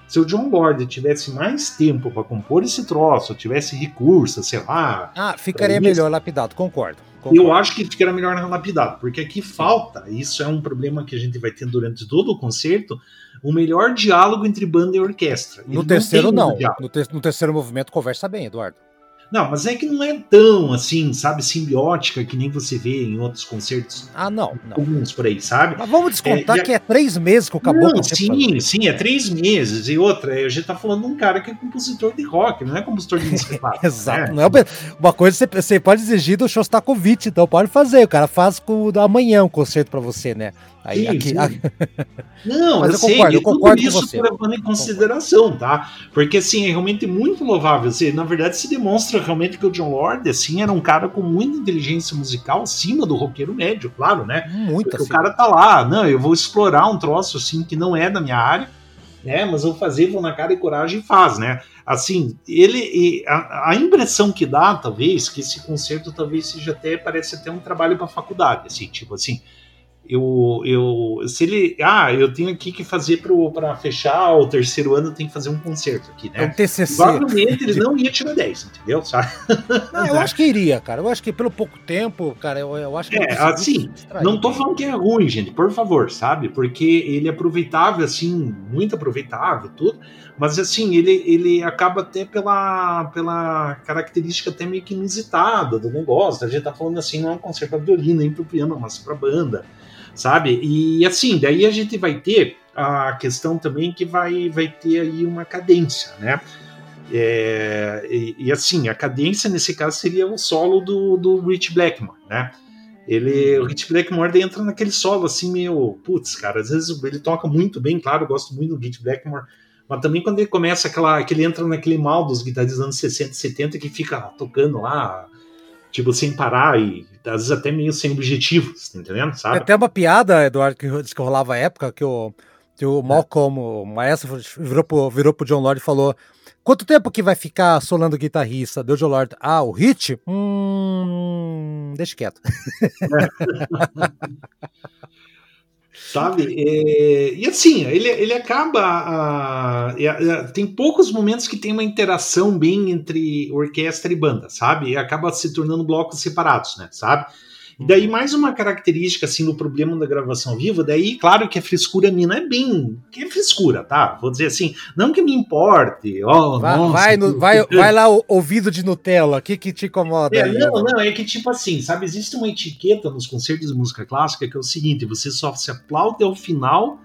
se o John Lord tivesse mais tempo para compor esse troço, tivesse recursos, sei lá. Ah, ficaria melhor lapidado, concordo, concordo. Eu acho que ficaria melhor lapidado, porque aqui falta, isso é um problema que a gente vai ter durante todo o concerto, o melhor diálogo entre banda e orquestra. no terceiro, não. No, te no terceiro movimento, conversa bem, Eduardo. Não, mas é que não é tão assim, sabe, simbiótica que nem você vê em outros concertos ah, não, não. comuns por aí, sabe? Mas vamos descontar é, que é três meses que acabou não, Sim, sim, é três meses. E outra, a gente tá falando de um cara que é compositor de rock, não é compositor de música <laughs> clássica. Exato. Né? Não é uma coisa você, você pode exigir do Shostakovich, então pode fazer. O cara faz com o amanhã um concerto para você, né? Aí, sim, aqui, sim. Aqui... <laughs> Não, Mas eu, sei, concordo, eu concordo tudo isso levando em consideração, tá? Porque assim, é realmente muito louvável. Assim, na verdade, se demonstra realmente que o John Lord, assim, era um cara com muita inteligência musical acima do roqueiro médio, claro, né? Muito Porque assim. o cara tá lá, não, eu vou explorar um troço assim que não é da minha área, né? Mas eu vou fazer, vou na cara e coragem e faz, né? Assim, ele a, a impressão que dá, talvez, que esse concerto talvez seja até parece até um trabalho para faculdade, assim, tipo assim, eu, eu, se ele, ah, eu tenho aqui que fazer para fechar o terceiro ano, eu tenho que fazer um concerto aqui, né? É um TCC. Provavelmente ele não ia tirar 10, entendeu? <laughs> Sabe? Não, eu acho que iria, cara. Eu acho que pelo pouco tempo, cara, eu, eu acho que. É, assim, não tô falando que é ruim, gente, por favor, sabe? Porque ele é aproveitável, assim, muito aproveitável, tudo. Mas, assim, ele, ele acaba até pela, pela característica até meio que inusitada do negócio. A gente tá falando assim, não é um concerto para violino, nem pro piano, mas pra banda sabe? E assim, daí a gente vai ter a questão também que vai, vai ter aí uma cadência, né? É, e, e, assim, a cadência nesse caso seria o solo do, do Rich Blackmore, né? Ele, o Rich Blackmore entra naquele solo assim meio, putz, cara, às vezes ele toca muito bem, claro, eu gosto muito do Rich Blackmore, mas também quando ele começa aquela, que ele entra naquele mal dos guitarristas dos anos 60 e 70 que fica tocando lá, tipo, sem parar e às vezes até meio sem objetivos, tá entendendo? Sabe? É até uma piada, Eduardo, que, que rolava a época, que o, que o Malcolm, o maestro, virou pro, virou pro John Lord e falou: Quanto tempo que vai ficar solando guitarrista? Deu John Lord. Ah, o hit? Hum. Deixa quieto. <laughs> <laughs> Sabe? É, e assim, ele, ele acaba. A, a, tem poucos momentos que tem uma interação bem entre orquestra e banda, sabe? E acaba se tornando blocos separados, né? Sabe? E daí, mais uma característica, assim, do problema da gravação viva, daí, claro que a frescura minha não é bem. que é frescura, tá? Vou dizer assim, não que me importe. Oh, vai, nossa, vai, no, vai, vai, lá, o ouvido de Nutella, o que, que te incomoda? É, aí, não, não, é que tipo assim, sabe, existe uma etiqueta nos concertos de música clássica que é o seguinte: você só se aplaude ao final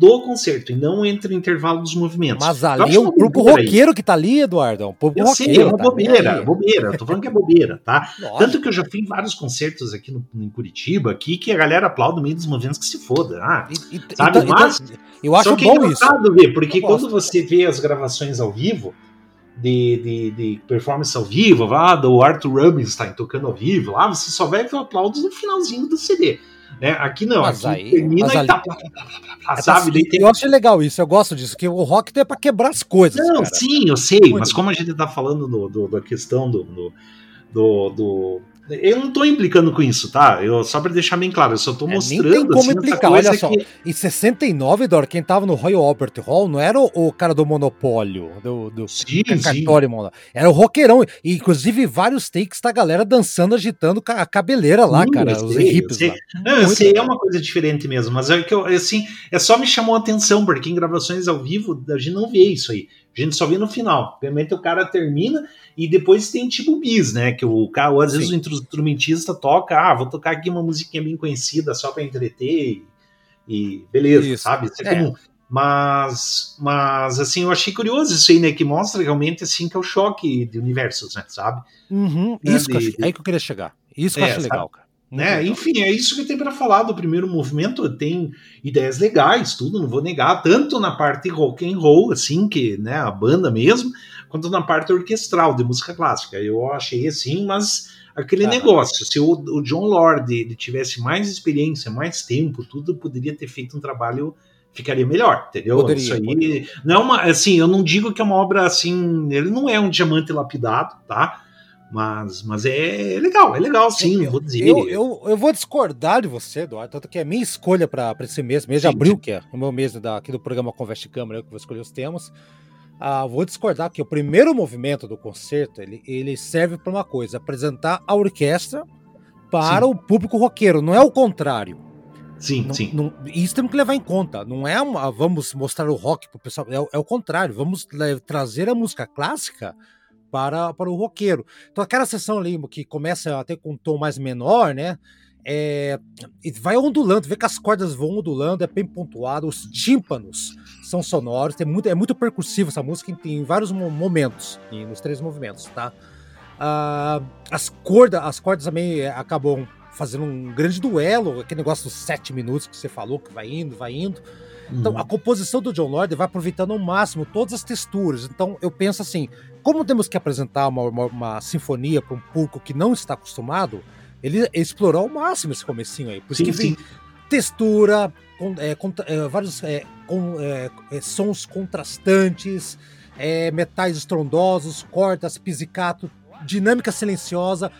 do concerto e não entre o intervalo dos movimentos. Mas ali é um grupo roqueiro que tá ali, Eduardo. É um pouco eu roqueiro. Sei, é uma tá bobeira, bobeira. Eu tô falando que é bobeira, tá? Tanto que eu já fui em vários concertos aqui no, em Curitiba, aqui, que a galera aplaude no meio dos movimentos que se foda. Ah, e, sabe? Então, Mas, eu acho que é bom é isso. Ver, porque quando você vê as gravações ao vivo, de, de, de, performance ao vivo, lá do Arthur Rubinstein tocando ao vivo, lá você só vai ver aplausos no finalzinho do CD. Né? Aqui não, mas aqui aí, termina mas e ali, tá, é sabe? Eu acho legal isso, eu gosto disso, que o rock é para quebrar as coisas. Não, cara. sim, eu sei, Muito mas como a gente tá falando do, do, da questão do, do, do eu não tô implicando com isso, tá? Eu, só para deixar bem claro, eu só tô é, mostrando. Nem tem como assim, implicar, olha só. Que... Em 69, Dor, quem tava no Royal Albert Hall não era o, o cara do Monopólio, do, do sim, era o roqueirão. E, inclusive, vários takes da galera dançando, agitando a cabeleira lá, sim, cara, os sei, lá. Não, eu sei, é uma coisa diferente mesmo, mas é que eu, assim, é só me chamou a atenção, porque em gravações ao vivo a gente não vê isso aí. A gente só vê no final. Realmente o cara termina e depois tem tipo bis, né? Que o cara, às vezes Sim. o instrumentista toca, ah, vou tocar aqui uma musiquinha bem conhecida só para entreter e, e beleza, isso. sabe? Isso é, é. comum. Mas, mas assim, eu achei curioso isso aí, né? Que mostra realmente assim que é o choque de universos, né? Sabe? Uhum, né? Isso de, que eu, de... aí que eu queria chegar. Isso que é, eu acho legal, cara. Né? Enfim, é isso que tem para falar do primeiro movimento. Tem ideias legais, tudo, não vou negar, tanto na parte rock and roll, assim, que né, a banda mesmo, quanto na parte orquestral de música clássica. Eu achei assim, mas aquele ah, negócio, se o, o, John Lord ele tivesse mais experiência, mais tempo, tudo poderia ter feito um trabalho ficaria melhor, entendeu? Poderia, Isso aí poderia. não é uma, assim, eu não digo que é uma obra assim, ele não é um diamante lapidado, tá? Mas, mas é legal, é legal sim, eu, vou dizer. Eu, eu, eu, vou discordar de você, Eduardo, tanto que é minha escolha para esse mês, mês de sim, abril, sim. que é o meu mês da, aqui do programa Conversa de Câmara, eu que vou escolher os temas. Ah, vou discordar que o primeiro movimento do concerto ele, ele serve para uma coisa: apresentar a orquestra para sim. o público roqueiro, não é o contrário. Sim, não, sim. Não, isso temos que levar em conta. Não é uma, vamos mostrar o rock para o pessoal, é, é o contrário. Vamos trazer a música clássica para, para o roqueiro. Então aquela sessão ali que começa até com um tom mais menor, né? É, vai ondulando, vê que as cordas vão ondulando, é bem pontuado, os tímpanos são sonoros, tem muito, é muito percussivo essa música em, em vários momentos, nos três movimentos, tá? Ah, as, cordas, as cordas também é, acabam fazendo um grande duelo, aquele negócio dos sete minutos que você falou, que vai indo, vai indo. Então, a uhum. composição do John Lord vai aproveitando ao máximo todas as texturas. Então, eu penso assim: como temos que apresentar uma, uma, uma sinfonia para um público que não está acostumado, ele explorou ao máximo esse comecinho aí. Por isso que sim. textura, com, é, com, é, vários é, com, é, é, sons contrastantes, é, metais estrondosos, cordas, pizzicato, dinâmica silenciosa,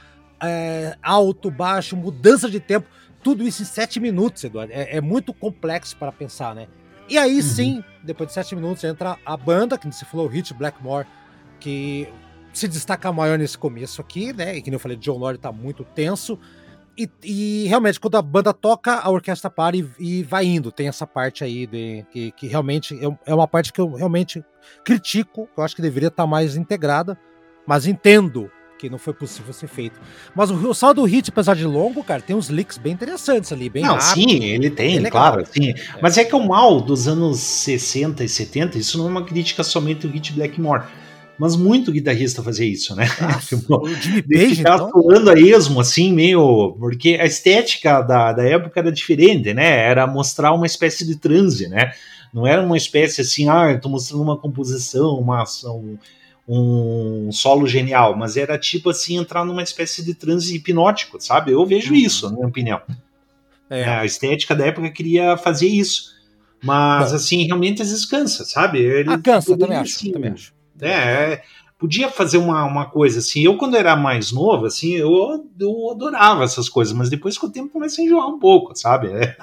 alto, baixo, mudança de tempo. Tudo isso em sete minutos, Eduardo. É, muito complexo para pensar, né? E aí uhum. sim, depois de sete minutos, entra a banda, que você falou, Hit Blackmore, que se destaca maior nesse começo aqui, né? E que nem eu falei, John Lord tá muito tenso. E, e, realmente, quando a banda toca, a orquestra para e, e vai indo. Tem essa parte aí de, que, que realmente é, é uma parte que eu realmente critico, que eu acho que deveria estar tá mais integrada, mas entendo que não foi possível ser feito. Mas o, o só do hit, apesar de longo, cara, tem uns leaks bem interessantes ali, bem Não, rápido, sim, ele tem, claro, sim. Mas é que o mal dos anos 60 e 70, isso não é uma crítica somente ao hit Blackmore. Mas muito guitarrista fazia isso, né? Nossa, <laughs> o Jimmy Page, ficar então? atuando a esmo, assim, meio. Porque a estética da, da época era diferente, né? Era mostrar uma espécie de transe, né? Não era uma espécie assim, ah, eu tô mostrando uma composição, uma ação, um solo genial, mas era tipo assim, entrar numa espécie de transe hipnótico, sabe? Eu vejo isso, na minha opinião. É. A estética da época queria fazer isso. Mas, Bom. assim, realmente às vezes cansa, sabe? Ele Ah, cansa, também acho, assim, também acho. É, é, podia fazer uma, uma coisa assim. Eu, quando era mais novo, assim, eu, eu adorava essas coisas, mas depois com o tempo começa a enjoar um pouco, sabe? É.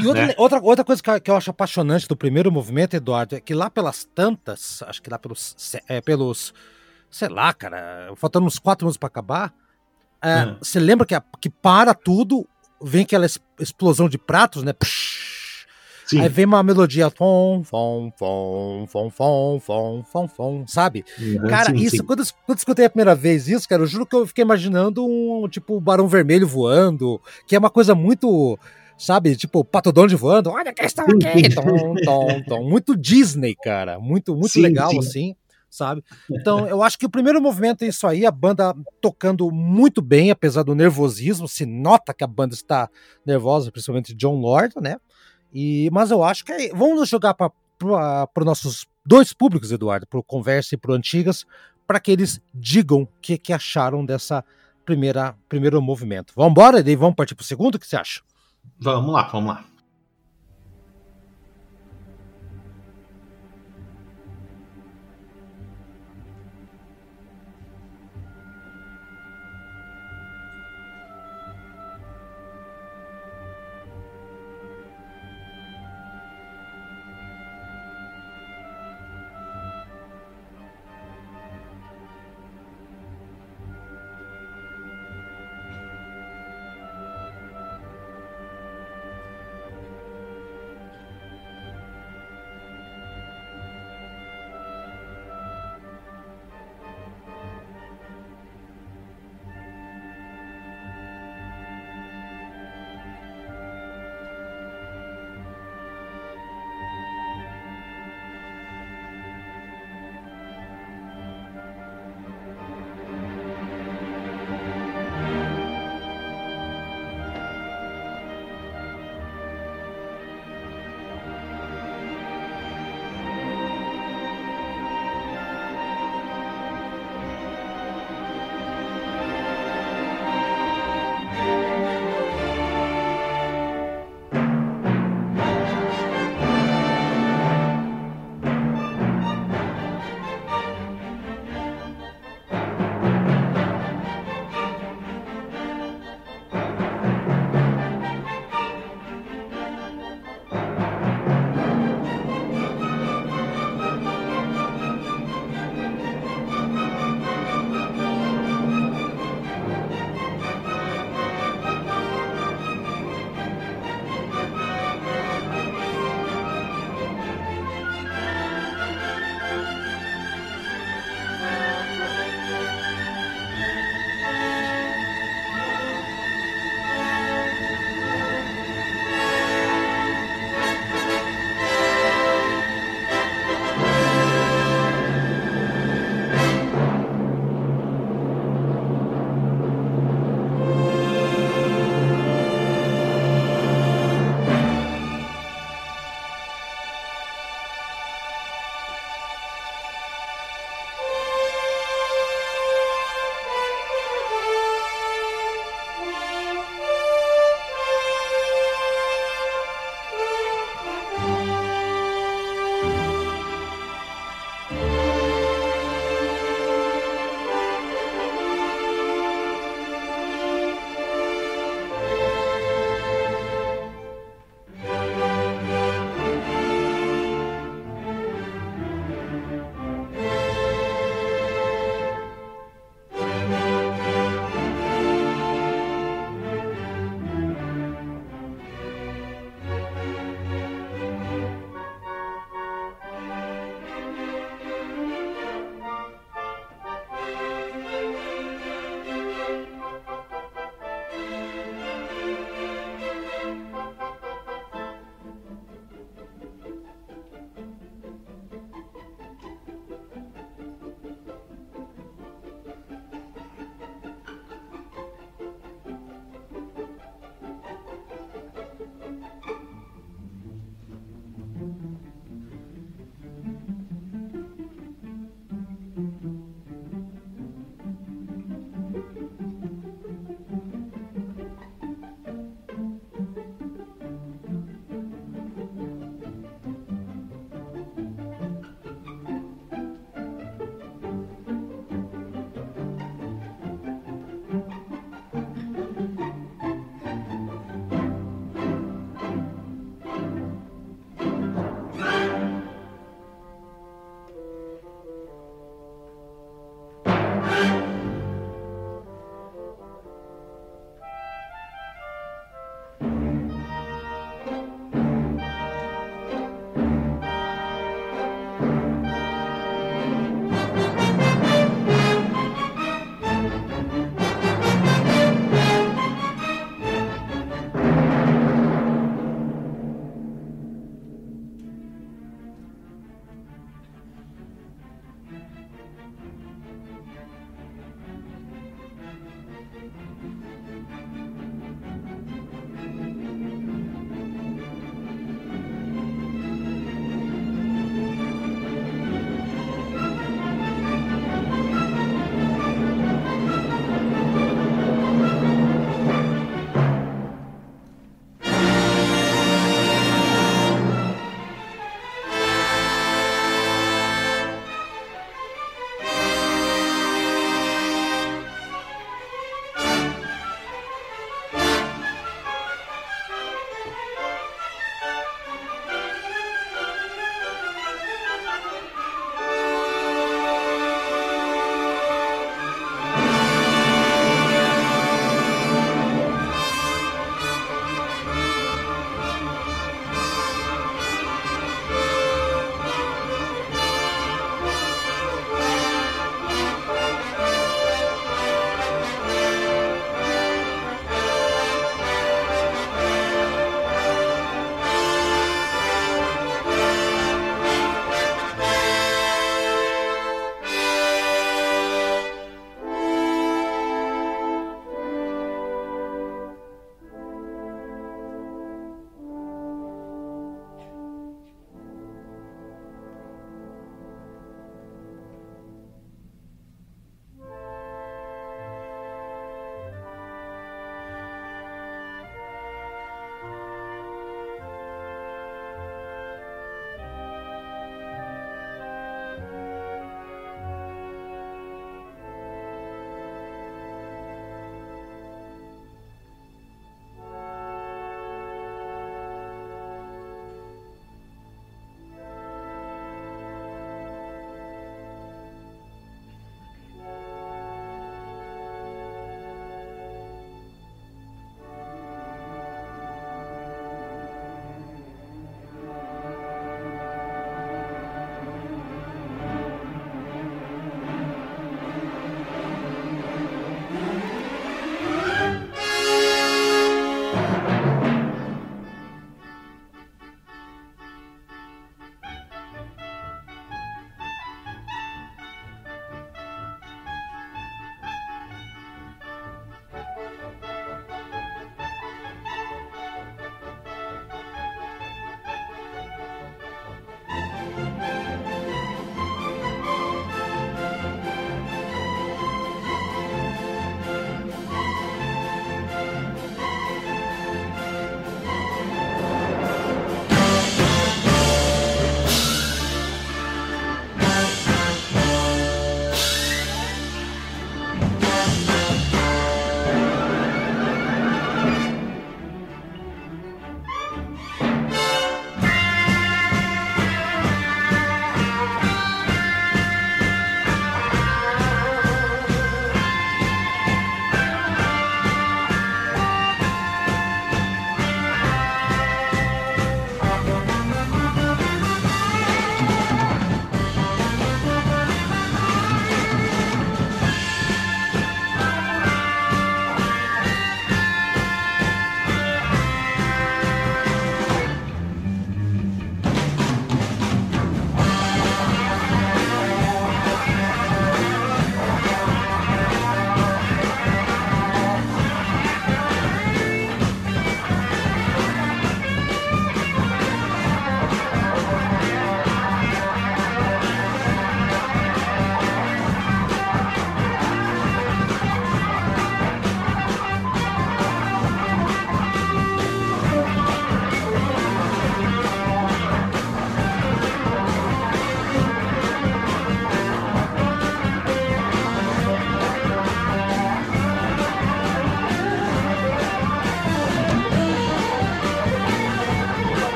E outra, <laughs> né? outra, outra coisa que eu, que eu acho apaixonante do primeiro movimento, Eduardo, é que lá pelas tantas, acho que lá pelos, é, pelos sei lá, cara, faltando uns quatro minutos pra acabar, é, Hum. você lembra que, a- que para tudo, vem aquela explosão de pratos, né? Psh, Sim. Aí vem uma melodia, fom, fom, fom, fom, fom, fom, fom, fom, sabe? Uhum, Cara, sim, isso, sim. Quando, eu, quando escutei a primeira vez isso, cara, eu juro que eu fiquei imaginando um, tipo, Barão Vermelho voando, que é uma coisa muito, sabe, tipo, Pato Donald voando, olha que estão aqui, tom, tom, tom. muito Disney, cara, muito, muito Sim, legal, sim. assim, sabe? Então, eu acho que o primeiro movimento é isso aí, a banda tocando muito bem, apesar do nervosismo, se nota que a banda está nervosa, principalmente John Lord, né? E, mas eu acho que é, vamos jogar para os nossos dois públicos, Eduardo, para o Conversa e para o Antigas, para que eles digam o que, que acharam dessa primeira primeiro movimento. Vamos embora, e vamos partir para o segundo? O que você acha? Vamos lá, vamos lá.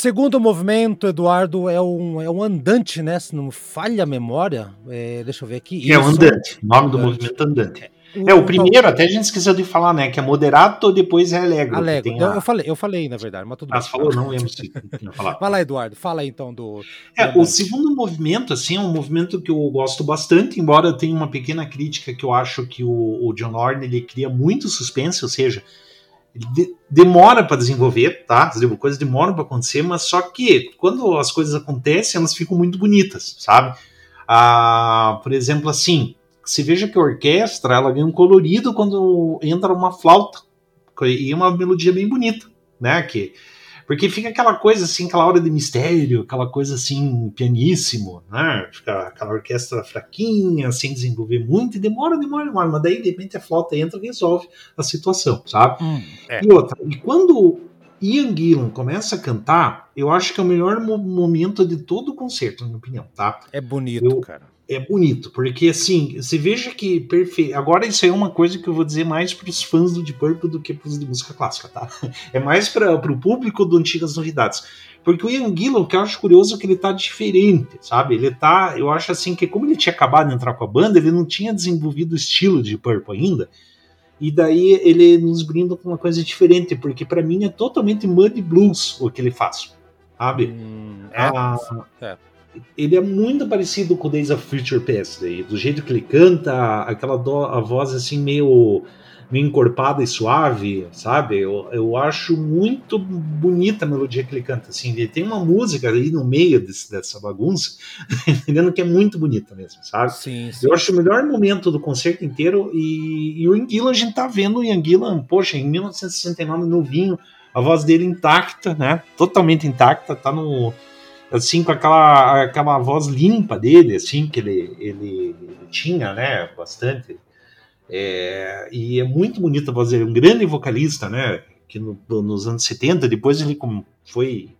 Segundo movimento, Eduardo, é um, é um andante, né? Se não falha a memória. É, deixa eu ver aqui. É o andante. O nome do movimento andante. É, o primeiro, até a gente esqueceu de falar, né? Que é moderato, depois é alegre. Alegre. A... Eu, falei, eu falei, na verdade, mas tudo ah, bem. Falou? Não lembro se. <laughs> Vai lá, Eduardo, fala aí então do. É, do o segundo movimento, assim, é um movimento que eu gosto bastante, embora eu tenha uma pequena crítica que eu acho que o, o John Lorne ele cria muito suspense, ou seja, de, demora para desenvolver, tá? As coisas demoram para acontecer, mas só que quando as coisas acontecem, elas ficam muito bonitas, sabe? Ah, por exemplo, assim, se veja que a orquestra ela ganha um colorido quando entra uma flauta e uma melodia bem bonita, né? Que, porque fica aquela coisa assim, aquela hora de mistério, aquela coisa assim, pianíssimo, né? Fica aquela orquestra fraquinha, sem desenvolver muito, e demora, demora, demora, mas daí de repente a flauta entra e resolve a situação, sabe? Hum, é. E outra, e quando Ian Gillan começa a cantar, eu acho que é o melhor momento de todo o concerto, na minha opinião, tá? É bonito, eu, cara é bonito, porque assim, você veja que perfeito. Agora, isso aí é uma coisa que eu vou dizer mais para os fãs do Deep Purple do que para os de música clássica, tá? <laughs> É mais para o público do Antigas Novidades. Porque o Ian Gillan, o que eu acho curioso é que ele tá diferente, sabe? Ele tá, eu acho assim, que como ele tinha acabado de entrar com a banda, ele não tinha desenvolvido o estilo de Purple ainda. E daí ele nos brinda com uma coisa diferente, porque para mim é totalmente mud blues o que ele faz, sabe? Hum, é, ah, é ele é muito parecido com o Days of Future Past, aí, do jeito que ele canta, aquela do, a voz assim meio encorpada e suave, sabe? Eu, eu acho muito bonita a melodia que ele canta, assim. Ele tem uma música aí no meio desse, dessa bagunça, <laughs> entendendo que é muito bonita mesmo, sabe? Sim, sim. Eu acho o melhor momento do concerto inteiro e, e o Anguila, a gente tá vendo o Anguila, poxa, em 1969, novinho, a voz dele intacta, né? Totalmente intacta, tá no assim, com aquela, aquela voz limpa dele, assim, que ele, ele, ele tinha, né, bastante. É, e é muito bonita a voz dele, um grande vocalista, né, que no, nos anos 70, depois ele foi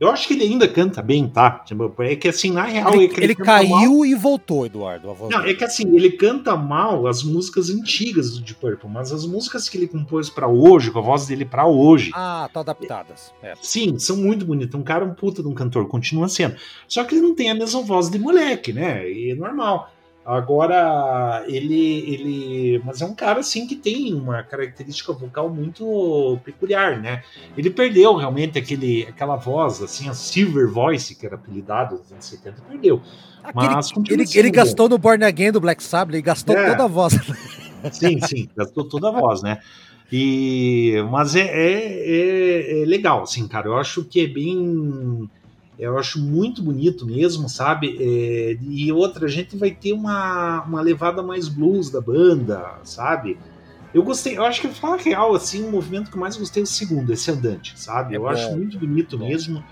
eu acho que ele ainda canta bem, tá? É que assim, na real. Ele, é ele, ele caiu mal. e voltou, Eduardo. Não, é que assim, ele canta mal as músicas antigas do Deep Purple, mas as músicas que ele compôs para hoje, com a voz dele para hoje. Ah, tá adaptadas. É. Sim, são muito bonitas. Um cara, um puta de um cantor, continua sendo. Só que ele não tem a mesma voz de moleque, né? E é normal. Agora, ele, ele. Mas é um cara, assim, que tem uma característica vocal muito peculiar, né? Ele perdeu realmente aquele, aquela voz, assim, a Silver Voice, que era apelidado nos anos 70, perdeu. Aquele, mas ele, ele gastou no Born Again do Black Sabbath, ele gastou é. toda a voz. <laughs> Sim, sim, gastou toda a voz, né? E, mas é, é, é, é legal, assim, cara. Eu acho que é bem eu acho muito bonito mesmo, sabe? É, e outra, a gente vai ter uma, uma levada mais blues da banda, sabe? Eu gostei, eu acho que falar real, assim, o movimento que eu mais gostei é o segundo, esse andante, sabe? É eu bom. acho muito bonito é mesmo,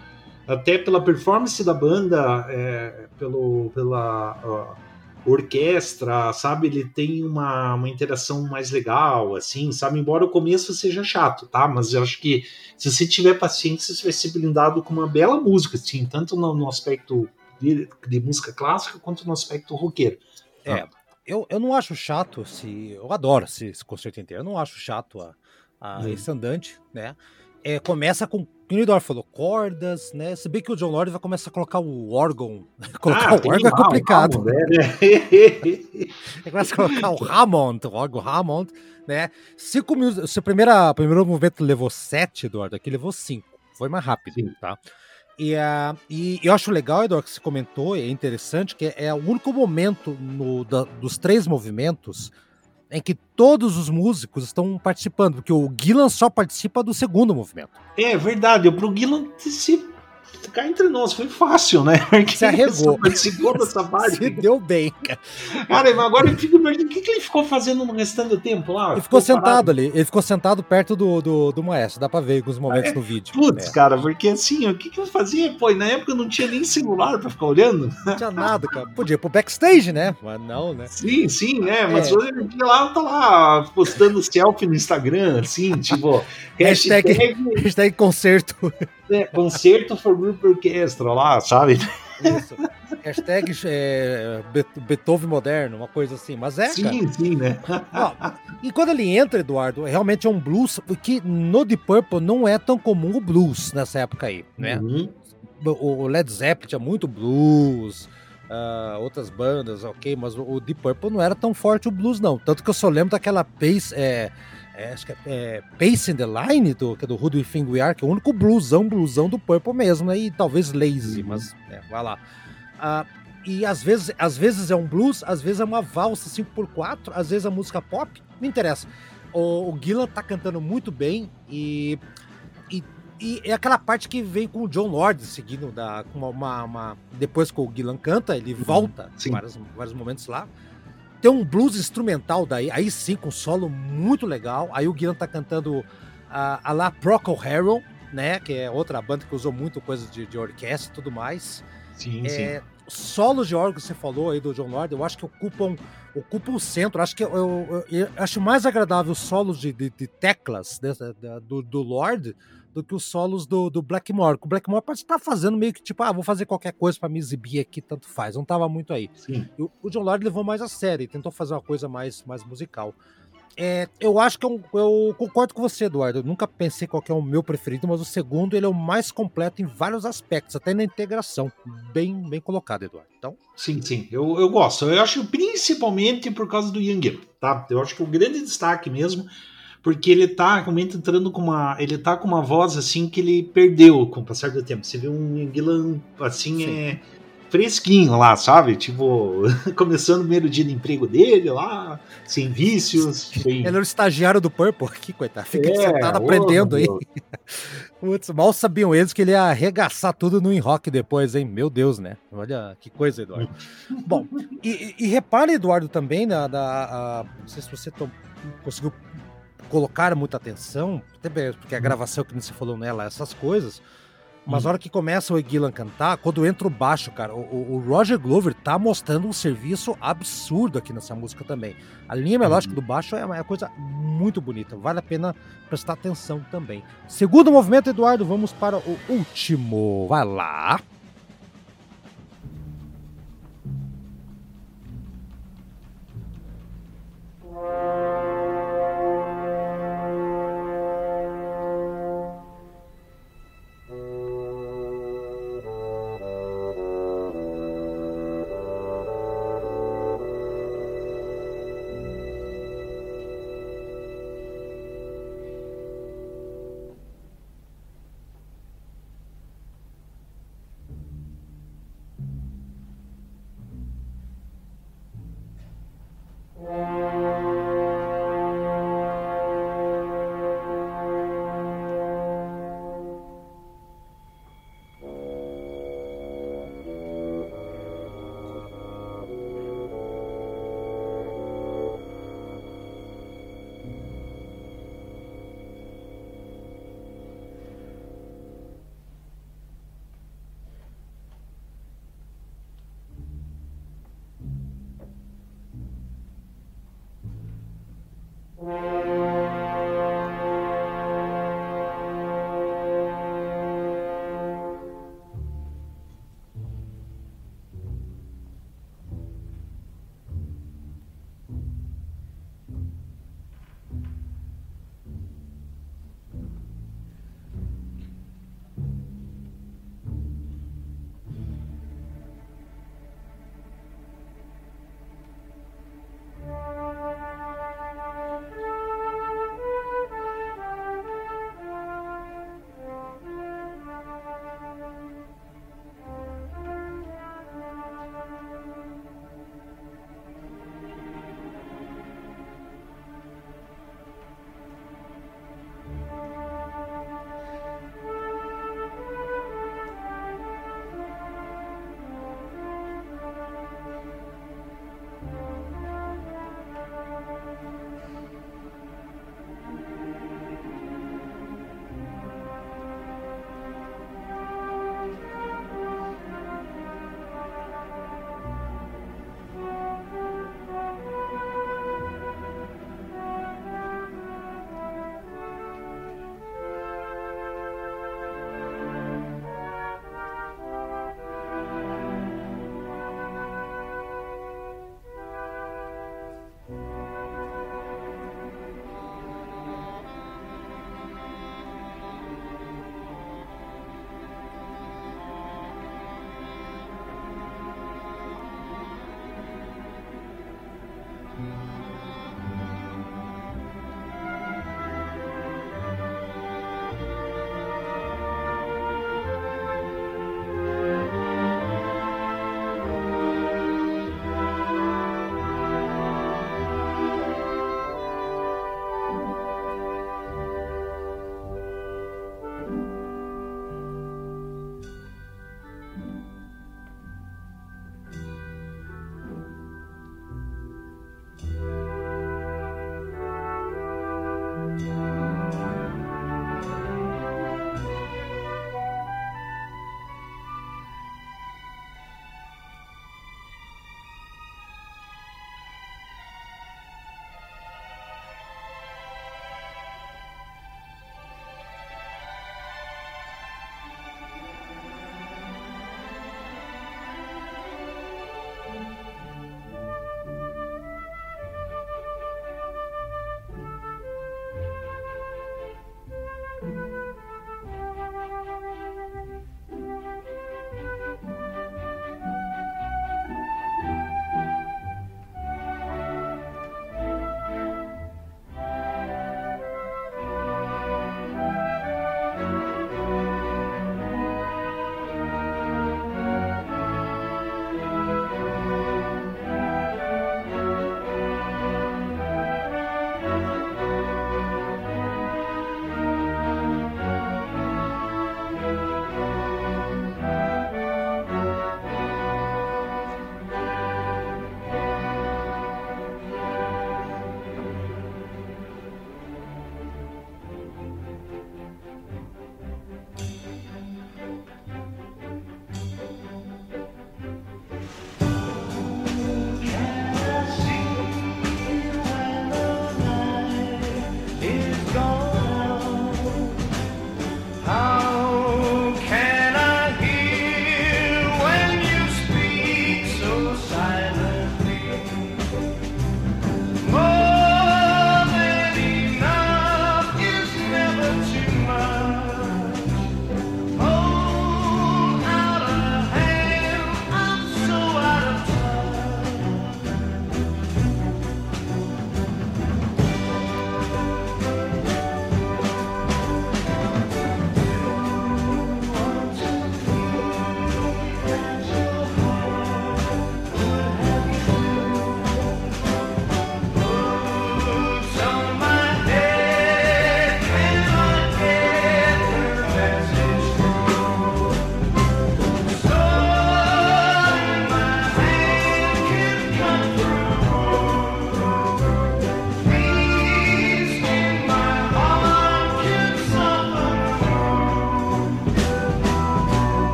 até pela performance da banda, é, pelo, pela. Uh, orquestra, sabe? Ele tem uma, uma interação mais legal, assim, sabe? Embora o começo seja chato, tá? Mas eu acho que se você tiver paciência, você vai ser blindado com uma bela música, assim, tanto no, no aspecto de, de, música clássica quanto no aspecto roqueiro. É, eu, eu não acho chato, se eu adoro esse, esse concerto inteiro, eu não acho chato a, a hum. esse andante, né? É, começa com o Nidor falou, cordas, né? Se bem que o John Lord vai começar a colocar o órgão. <laughs> colocar ah, o órgão é complicado. Né? <laughs> Ele começa a colocar o Hammond, o órgão Hammond, né? Cinco minutos. Se o primeiro, primeiro movimento levou sete, Eduardo, aqui levou cinco. Foi mais rápido, Sim. tá? E, uh, e eu acho legal, Eduardo, que você comentou, é interessante, que é, é o único momento no, da, dos três movimentos em que todos os músicos estão participando, porque o Gillan só participa do segundo movimento. É verdade, pro Gillan se cá entre nós, foi fácil, né? <laughs> Porque se arregou. Participou dessa <laughs> se deu bem, cara. Cara, agora eu fico imaginando o que, que ele ficou fazendo no restante do tempo lá. Ele ficou, ficou sentado parado. ali, ele ficou sentado perto do, do, do maestro, dá pra ver alguns momentos é, no vídeo. Putz, é. cara, porque assim, o que, que eu fazia? Pô, na época não tinha nem celular pra ficar olhando. Não tinha nada, cara. Podia ir pro backstage, né? Mas não, né? Sim, sim, né? Mas é. hoje em dia lá tá lá postando selfie no Instagram, assim, tipo. <laughs> hashtag, hashtag, hashtag concerto. É, concerto for Group Orchestra lá, sabe? Isso. Hashtag é, Beethoven moderno, uma coisa assim. Mas é, sim, cara. Sim, né? Ó, e quando ele entra, Eduardo, realmente é um blues, porque no Deep Purple não é tão comum o blues nessa época aí, né? Uhum. o Led Zeppelin tinha muito blues, uh, outras bandas, ok, mas o Deep Purple não era tão forte o blues, não. Tanto que eu só lembro daquela Pace, é, é, acho que é, é Pace in the Line, do, que é do We Are, que é o único bluesão, bluesão do Purple mesmo, né? E talvez Lazy, uhum. mas é, vai lá. Uh, e às vezes, às vezes é um blues, às vezes é uma valsa 5x4, às vezes é música pop, não interessa. O, o Gillan tá cantando muito bem e, e, e, é aquela parte que vem com o John Lord seguindo da, uma, uma, uma depois que o Gillan canta, ele uhum. volta em vários, vários momentos lá. Tem um blues instrumental daí, aí sim, com solo muito legal. Aí o Gillan tá cantando a, a lá Procol Harum, né? Que é outra banda que usou muito coisa de, de orquestra e tudo mais. Sim, é, sim solos de órgão que você falou aí do John Lord, eu acho que ocupam, ocupam o centro. Acho que eu, eu, eu acho mais agradável os solos de, de, de teclas de, do, do Lord do que os solos do, do Blackmore. O Blackmore pode estar fazendo meio que tipo, ah, vou fazer qualquer coisa para me exibir aqui, tanto faz. Não tava muito aí. O, o John Lord levou mais a sério, tentou fazer uma coisa mais, mais musical. É, eu acho que eu, é eu, concordo com você, Eduardo. Eu nunca pensei qual é o meu preferido, mas o segundo ele é o mais completo em vários aspectos, até na integração. Bem, bem colocado, Eduardo. Então... Sim, sim, eu, eu gosto. Eu acho principalmente por causa do Young tá? Eu acho que o grande destaque mesmo, porque ele tá realmente entrando com uma. Ele tá com uma voz assim que ele perdeu com o passar do tempo. Você vê um Young assim, sim. é fresquinho lá, sabe? Tipo, <laughs> começando o primeiro dia de emprego dele lá, sem vícios. Ele era o estagiário do Purple aqui, coitado. Fica é, sentado aprendendo aí. <laughs> Putz, mal sabiam eles que ele ia arregaçar tudo no rock depois, hein? Meu Deus, né? Olha que coisa, Eduardo. <laughs> Bom, e, e repare, Eduardo, também, na, da, a, não sei se você conseguiu colocar muita atenção, até porque a gravação que você falou nela, essas coisas, mas na hora que começa o Gillan cantar, quando entra o baixo, cara, o, o, Roger Glover tá mostrando um serviço absurdo aqui nessa música também. A linha melódica uhum. do baixo é uma coisa muito bonita, vale a pena prestar atenção também. Segundo movimento, Eduardo, vamos para o último. Vai lá.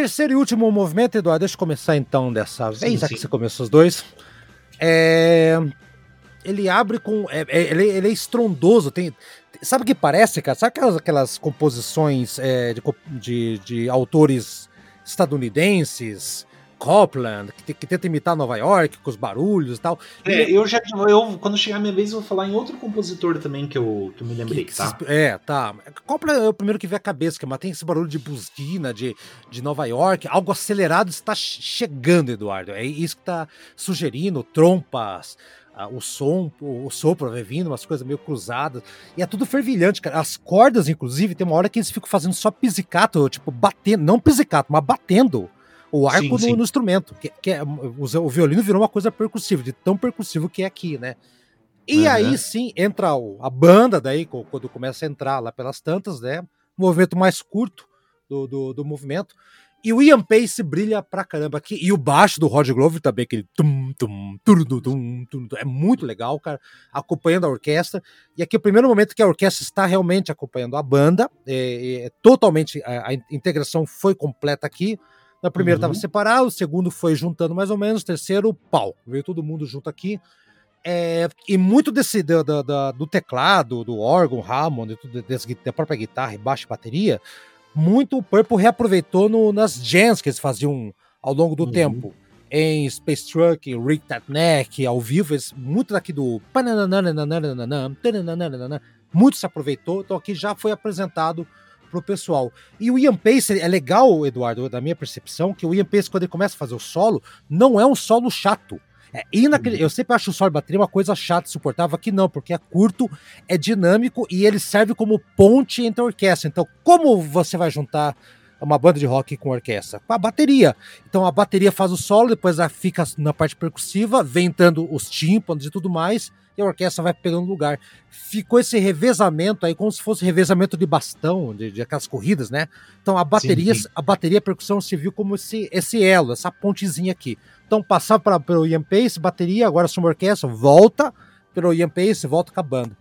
Terceiro e último movimento, Eduardo, deixa eu começar então dessa vez, já que você começou os dois. É... Ele abre com. É, é, ele, ele, é estrondoso. Tem, sabe o que parece, cara? Sabe aquelas, aquelas composições é, de, de, de, autores estadunidenses? Copland, que, que, tenta imitar Nova York com os barulhos e tal. É, eu já. Eu, quando chegar a minha vez, eu vou falar em outro compositor também que eu, que eu me lembrei, que, tá? É, tá. Copland é o primeiro que vem à cabeça, que mas tem esse barulho de buzina, de, de Nova York, algo acelerado está chegando, Eduardo. É isso que está sugerindo, trompas. Uh, o som, o, o sopro vai vindo, umas coisas meio cruzadas. E é tudo fervilhante, cara. As cordas, inclusive, tem uma hora que eles ficam fazendo só pisicato, tipo, batendo, não pisicato, mas batendo o arco sim, no, sim. no, instrumento. Que, que é, o, o, violino virou uma coisa percussiva, de tão percussivo que é aqui, né? E uhum. aí sim entra o, a banda, daí, quando começa a entrar lá pelas tantas, né? movimento mais curto do, do, do movimento. E o Ian Pace brilha pra caramba aqui. E o baixo do Roger Glover também, aquele tum, tum, tum, tum, tum, tum, é muito legal, cara, acompanhando a orquestra. E aqui é o primeiro momento que a orquestra está realmente acompanhando a banda. É, é totalmente, a, a, integração foi completa aqui. Na primeira estava uhum. separado, o segundo foi juntando mais ou menos, o terceiro, pau. Veio todo mundo junto aqui. É, e muito desse do, do, do, teclado, do órgão, Hammond, desse, da própria guitarra, baixo e bateria, muito o Purple reaproveitou no, nas jams que eles faziam ao longo do uhum. tempo. Em Space Truck, Rick That Neck, ao vivo, eles, muito daqui do. Muito se aproveitou, então aqui já foi apresentado pro pessoal. E o Ian Pace é legal, Eduardo, da minha percepção, que o Ian Pace, quando ele começa a fazer o solo, não é um solo chato. É inacred... Uhum. Eu sempre acho o solo de bateria uma coisa chata, insuportável. Aqui não, porque é curto, é dinâmico e ele serve como ponte entre a orquestra. Então, como você vai juntar uma banda de rock com orquestra? Com a bateria. Então, a bateria faz o solo, depois ela fica na parte percussiva, vem entrando os tímpanos e tudo mais, e a orquestra vai pegando lugar. Ficou esse revezamento aí, como se fosse revezamento de bastão, de, de aquelas corridas, né? Então, a bateria, sim, sim. a bateria a percussão se viu como esse, esse elo, essa pontezinha aqui. Então passava pra, pelo Ian Pace, bateria, agora sua orquestra, volta pelo Ian Pace, volta com a banda.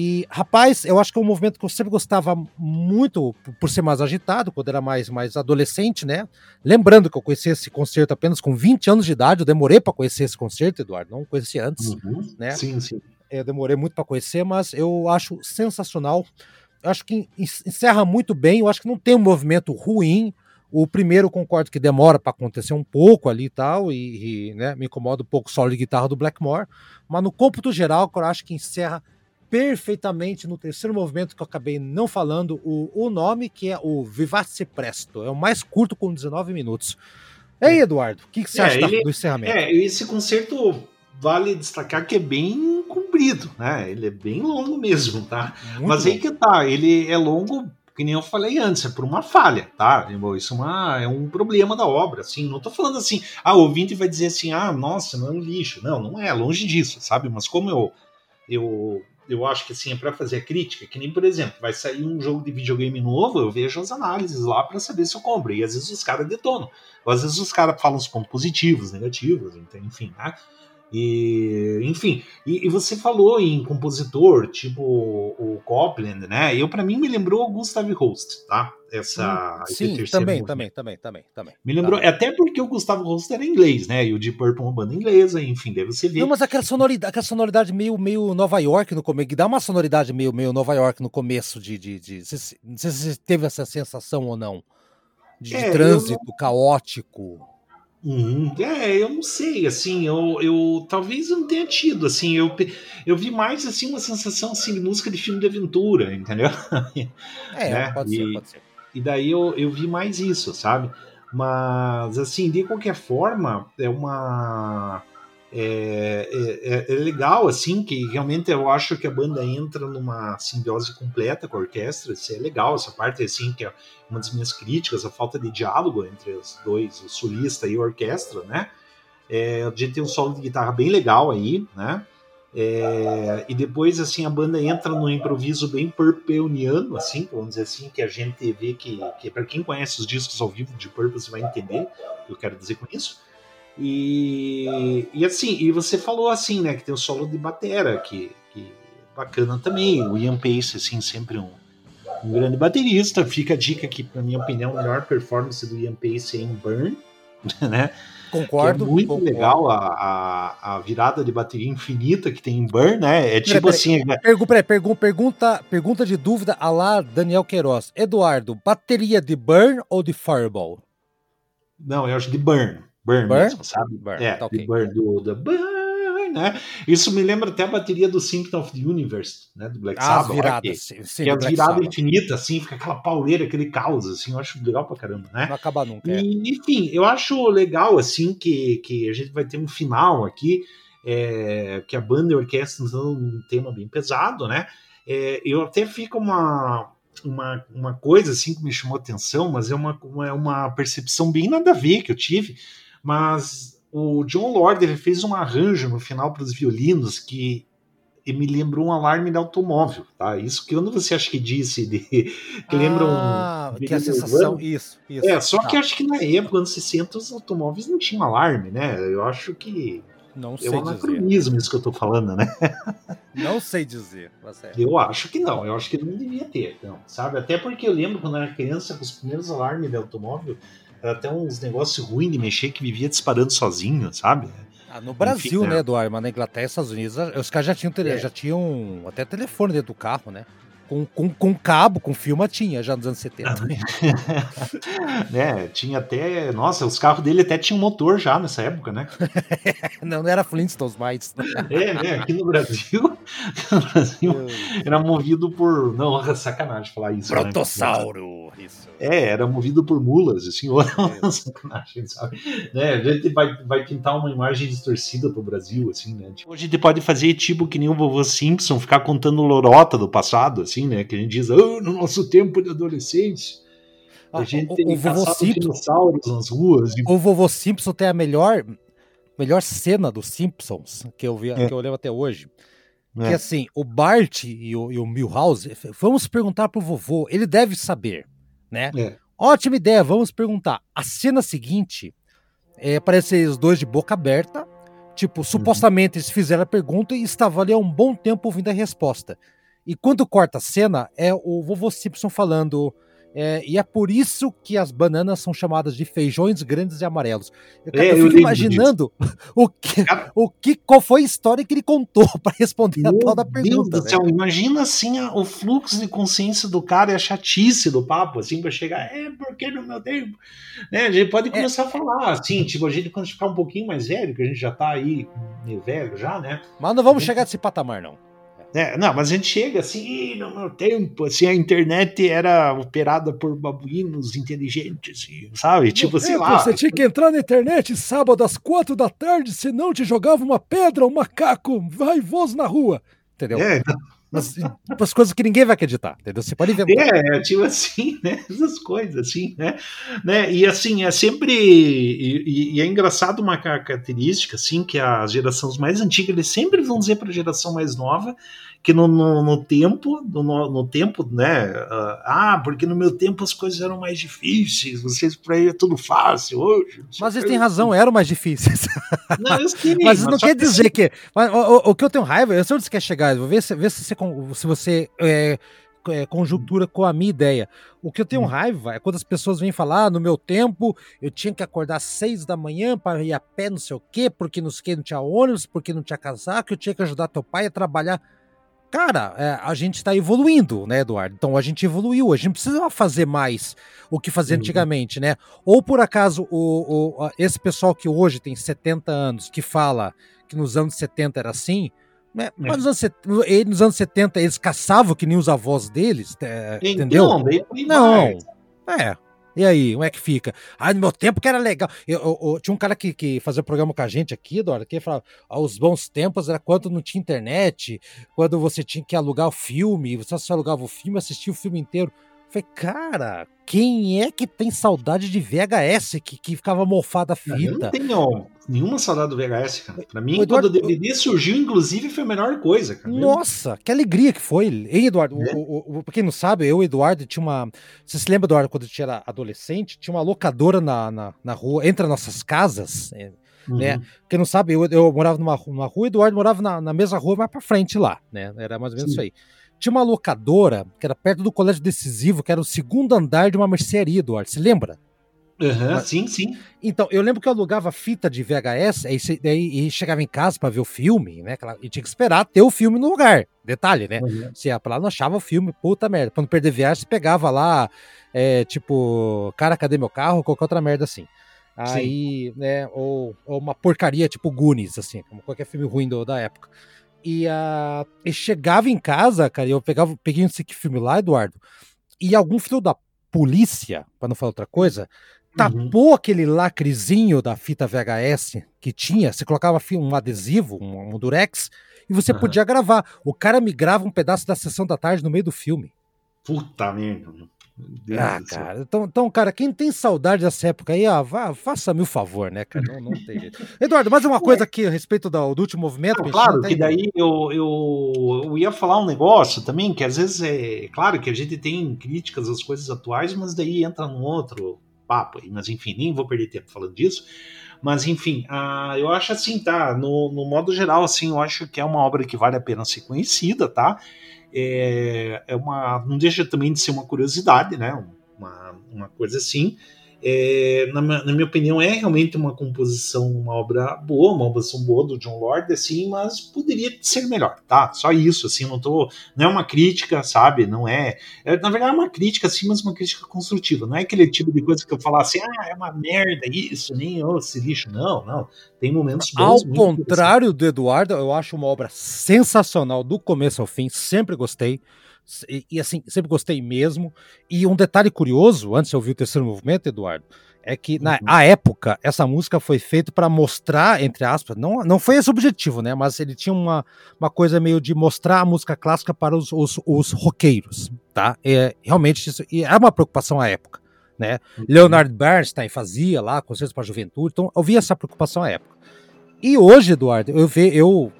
E, rapaz, eu acho que é um movimento que eu sempre gostava muito por ser mais agitado, quando era mais, mais adolescente, né? Lembrando que eu conheci esse concerto apenas com 20 anos de idade, eu demorei para conhecer esse concerto, Eduardo, não conheci antes, uhum. né? Sim, sim. Eu demorei muito para conhecer, mas eu acho sensacional. Eu acho que encerra muito bem, eu acho que não tem um movimento ruim, o primeiro concordo que demora para acontecer um pouco ali e tal, e, e né, me incomoda um pouco o solo de guitarra do Blackmore, mas no cômputo geral, eu acho que encerra perfeitamente no terceiro movimento que eu acabei não falando o, o nome, que é o Vivace Presto. É o mais curto com 19 minutos. Ei, Eduardo, o que, que, você é, acha ele, do encerramento? É, esse concerto vale destacar que é bem comprido, né? Ele é bem longo mesmo, tá? Muito Mas aí que tá, ele é longo que nem eu falei antes, é por uma falha, tá? Isso é, uma, é um problema da obra, assim, não tô falando assim, ah, o ouvinte vai dizer assim, ah, nossa, não é um lixo. Não, não é, longe disso, sabe? Mas como eu, eu, eu acho que assim, é para fazer a crítica, que nem, por exemplo, vai sair um jogo de videogame novo, eu vejo as análises lá para saber se eu compro, e às vezes os caras detonam, ou às vezes os caras falam os pontos positivos, negativos, enfim, né? E, enfim, e, e, você falou em compositor, tipo o Copland, né? Eu para mim me lembrou o Gustav Holst, tá? Essa hum, sim, também, também, também, também, também. Me lembrou, tá. até porque o Gustavo Holst era inglês, né? E o Deep Purple é uma banda inglesa, enfim, deve você ver. Não, mas aquela sonoridade, aquela sonoridade meio, meio Nova York no começo, dá uma sonoridade meio, meio Nova York no começo de, de, de, de não sei se você teve essa sensação ou não, de, é, trânsito não... caótico. Uhum. É, eu não sei, assim, eu, eu talvez eu não tenha tido, assim, eu, eu vi mais, assim, uma sensação, assim, de música de filme de aventura, entendeu? É, <laughs> né? pode e, ser, pode ser. E daí eu, eu vi mais isso, sabe? Mas, assim, de qualquer forma, é uma... É, é, é, é, legal, assim, que realmente eu acho que a banda entra numa simbiose completa com a orquestra, isso é legal, essa parte, assim, que é uma das minhas críticas, a falta de diálogo entre os dois, o solista e a orquestra, né? É, a gente tem um solo de guitarra bem legal aí, né? É, e depois, assim, a banda entra num improviso bem purpeuniano, assim, vamos dizer assim, que a gente vê que, que para quem conhece os discos ao vivo de Purple, você vai entender o que eu quero dizer com isso. E, e assim, e você falou assim, né, que tem o solo de batera, que, que bacana também. O Ian Pace, assim, sempre um, um grande baterista. Fica a dica que, na minha opinião, a melhor performance do Ian Pace é em Burn, <laughs> né? Concordo. Que é muito concordo. legal a, a, a, virada de bateria infinita que tem em Burn, né? É tipo pera, assim. Pera, pera, pergu, pergunta, pergunta de dúvida a lá Daniel Queiroz. Eduardo, bateria de Burn ou de Fireball? Não, eu acho de Burn. Burn, Burn? Mesmo, sabe? Burn, é, tá okay. Burn do, do Burn né? Isso me lembra até a bateria do Symphony of the Universe, né? Do Black Sabbath. As viradas, que, sim, que é a virada infinita, assim, fica aquela pauleira, aquele caos, assim, eu acho legal pra caramba, né? Não acaba nunca. E, é. Enfim, eu acho legal, assim, que, que a gente vai ter um final aqui, é, que a banda e a orquestra estão um tema bem pesado, né? É, eu até fico uma, uma, uma coisa assim que me chamou atenção, mas é uma, uma, uma percepção bem nada a ver que eu tive, mas o John Lord ele fez um arranjo no final para os violinos que me lembrou um alarme de automóvel, tá? Isso que quando você acha que disse de que lembra ah, um que a sensação urbano. isso, isso. É, só que acho que na época anos 60 os automóveis não tinham alarme, né? Eu acho que não sei é um anacronismo isso que eu tô falando, né? <laughs> Não sei dizer. Eu acho que não, eu acho que não devia ter, não, sabe? Até porque eu lembro quando eu era criança, com os primeiros alarmes de automóvel, era até uns negócios ruins de mexer que vivia disparando sozinho, sabe? Ah, no Brasil, Enfim, né, Eduardo? Mas na Inglaterra e Estados Unidos, os caras já tinham, é. já tinham até telefone dentro do carro, né? Com, com, com cabo, com filma tinha já nos anos 70. <laughs> né, tinha até. Nossa, os carros dele até tinham motor já nessa época, né? <laughs> não, não era Flintstones mais. <laughs> é, né? Aqui no Brasil, no Brasil era movido por. Não, sacanagem falar isso. Né? Protossauro. Né? Isso. É, era movido por mulas, assim, ou é. sacanagem, sabe? Né, a gente vai, vai pintar uma imagem distorcida pro Brasil, assim, né? Tipo, a gente pode fazer tipo que nem o vovô Simpson, ficar contando lorota do passado, assim assim, né? Que a gente diz, oh, no nosso tempo de adolescência. A ah, gente o, tem o vovô Simpson, dinossauros nas ruas. E... O vovô Simpson tem a melhor, melhor cena dos Simpsons que eu, vi, é. que eu lembro até hoje. É. Que assim, o Bart e o, e o Milhouse, vamos perguntar pro vovô, ele deve saber, né? É. Ótima ideia, vamos perguntar. A cena seguinte é, parece os dois de boca aberta, tipo, uhum. supostamente eles fizeram a pergunta e estavam ali há um bom tempo ouvindo a resposta. E quando corta a cena, é o vovô Simpson falando. É, e é por isso que as bananas são chamadas de feijões grandes e amarelos. Eu, é, eu fico imaginando o que, o que, qual foi a história que ele contou <laughs> para responder Meu a tal da pergunta. Deus do céu, imagina assim o fluxo de consciência do cara e a chatice do papo, assim, para chegar, é porque no meu tempo. Né, a gente pode é. começar é. a falar, assim, tipo, a gente quando ficar um pouquinho mais velho, que a gente já tá aí meio velho já, né? Mas não vamos gente... chegar nesse patamar, não. É, não, mas a gente chega assim, no meu tempo, assim, a internet era operada por babuínos inteligentes, sabe? Tipo, sei lá. Você tinha que entrar na internet sábado às quatro da tarde, senão te jogava uma pedra, um macaco vaivoso na rua. Entendeu? É, mas, tipo, as coisas que ninguém vai acreditar, entendeu? Você pode inventar. É, tipo assim, <laughs> né? Essas coisas, assim, né? né? E assim, é sempre. E, e, é engraçado uma característica, assim, que as gerações mais antigas, eles sempre vão dizer para a geração mais nova que no, no, no tempo, no, no, tempo, né? Uh, ah, porque no meu tempo as coisas eram mais difíceis, vocês para aí é tudo fácil hoje. Mas eles têm razão, eram mais difíceis. <laughs> Não, eu sei, mas, mas não quer dizer que. Mas, o, o, o, que eu tenho raiva, eu sei onde você quer chegar, vou ver se, ver se você, se você é, é, conjuntura com a minha ideia. O que eu tenho hum. raiva é quando as pessoas vêm falar, ah, no meu tempo eu tinha que acordar às seis da manhã para ir a pé, não sei o quê, porque não, sei quê, não tinha ônibus, porque não tinha casaco, eu tinha que ajudar teu pai a trabalhar. Cara, é, a gente está evoluindo, né, Eduardo? Então a gente evoluiu, a gente não precisa fazer mais o que fazia uhum. antigamente, né? Ou por acaso o, o, esse pessoal que hoje tem 70 anos, que fala que nos anos 70 era assim, né? É. Mas nos anos, nos anos 70 eles caçavam que nem os avós deles, é, entendeu? Não, é, e aí, como é que fica? Ah, no meu tempo que era legal. Eu, eu, eu tinha um cara que, que fazia programa com a gente aqui, Dora, que falava: ah, os bons tempos era quando não tinha internet, quando você tinha que alugar o filme, você só alugava o filme, assistia o filme inteiro. Eu falei, cara, quem é que tem saudade de VHS que, que ficava mofada a fita? Eu não tenho nenhuma saudade do VHS, cara. Pra mim, Eduardo, quando o DVD surgiu, inclusive, foi a melhor coisa, cara. Nossa, que alegria que foi. Hein, Eduardo? É. O, o, o, pra quem não sabe, eu e o Eduardo tinha uma. Você se lembra, Eduardo, quando a gente era adolescente? Tinha uma locadora na, na, na rua, entre as nossas casas. É, uhum. Né? Quem não sabe, eu, eu morava numa, numa rua e o Eduardo morava na, na mesma rua, mas pra frente lá, né? Era mais ou menos Sim. isso aí. Tinha uma locadora que era perto do colégio decisivo, que era o segundo andar de uma mercearia, Eduardo. Você lembra? Uhum, Mas, sim, sim. Então, eu lembro que eu alugava fita de VHS aí, aí, e chegava em casa para ver o filme, né? E tinha que esperar ter o filme no lugar. Detalhe, né? Uhum. Você ia pra lá, não achava o filme, puta merda. Pra não perder viagem, você pegava lá, é, tipo, cara, cadê meu carro? Qualquer outra merda assim. Aí, Sim. né, ou, ou, uma porcaria tipo Goonies, assim, como qualquer filme ruim do, da época. E, uh, e chegava em casa, cara, eu pegava, peguei esse filme lá, Eduardo, e algum filho da polícia, para não falar outra coisa, tapou uhum. aquele lacrezinho da fita VHS que tinha, você colocava um adesivo, um, um durex, e você uhum. podia gravar. O cara me grava um pedaço da sessão da tarde no meio do filme. Puta merda. Deus ah, cara. Então, então, cara, quem tem saudade dessa época aí, ah, vá, faça-me o favor, né, cara? Não, não tem jeito. <laughs> Eduardo, mais uma coisa aqui a respeito do, do último movimento. Não, claro, que daí eu, eu, eu ia falar um negócio também, que às vezes é. Claro que a gente tem críticas às coisas atuais, mas daí entra num outro papo aí. Mas enfim, nem vou perder tempo falando disso. Mas enfim, uh, eu acho assim, tá? No, no modo geral, assim, eu acho que é uma obra que vale a pena ser conhecida, tá? É, é uma, não deixa também de ser uma curiosidade, né? Uma, uma coisa assim é, na, na, minha opinião, é realmente uma composição, uma obra boa, uma composição boa do John Lord, assim, mas poderia ser melhor, tá? Só isso, assim, não tô. Não é uma crítica, sabe? Não é. é na verdade, é uma crítica, sim, mas uma crítica construtiva. Não é aquele tipo de coisa que eu falar assim, ah, é uma merda isso, nem oh, esse lixo. Não, não. Tem momentos bons. Ao contrário do Eduardo, eu acho uma obra sensacional do começo ao fim, sempre gostei. E, e, assim, sempre gostei mesmo. E um detalhe curioso, antes de eu ouvir o terceiro movimento, Eduardo, é que na uhum. época essa música foi feita para mostrar, entre aspas, não, não foi esse o objetivo, né? Mas ele tinha uma, uma coisa meio de mostrar a música clássica para os, os, os roqueiros, tá? É, realmente isso e é uma preocupação à época, né? Uhum. Leonard Bernstein fazia lá concertos para a juventude, então eu vi essa preocupação à época. E hoje, Eduardo, eu, ve, eu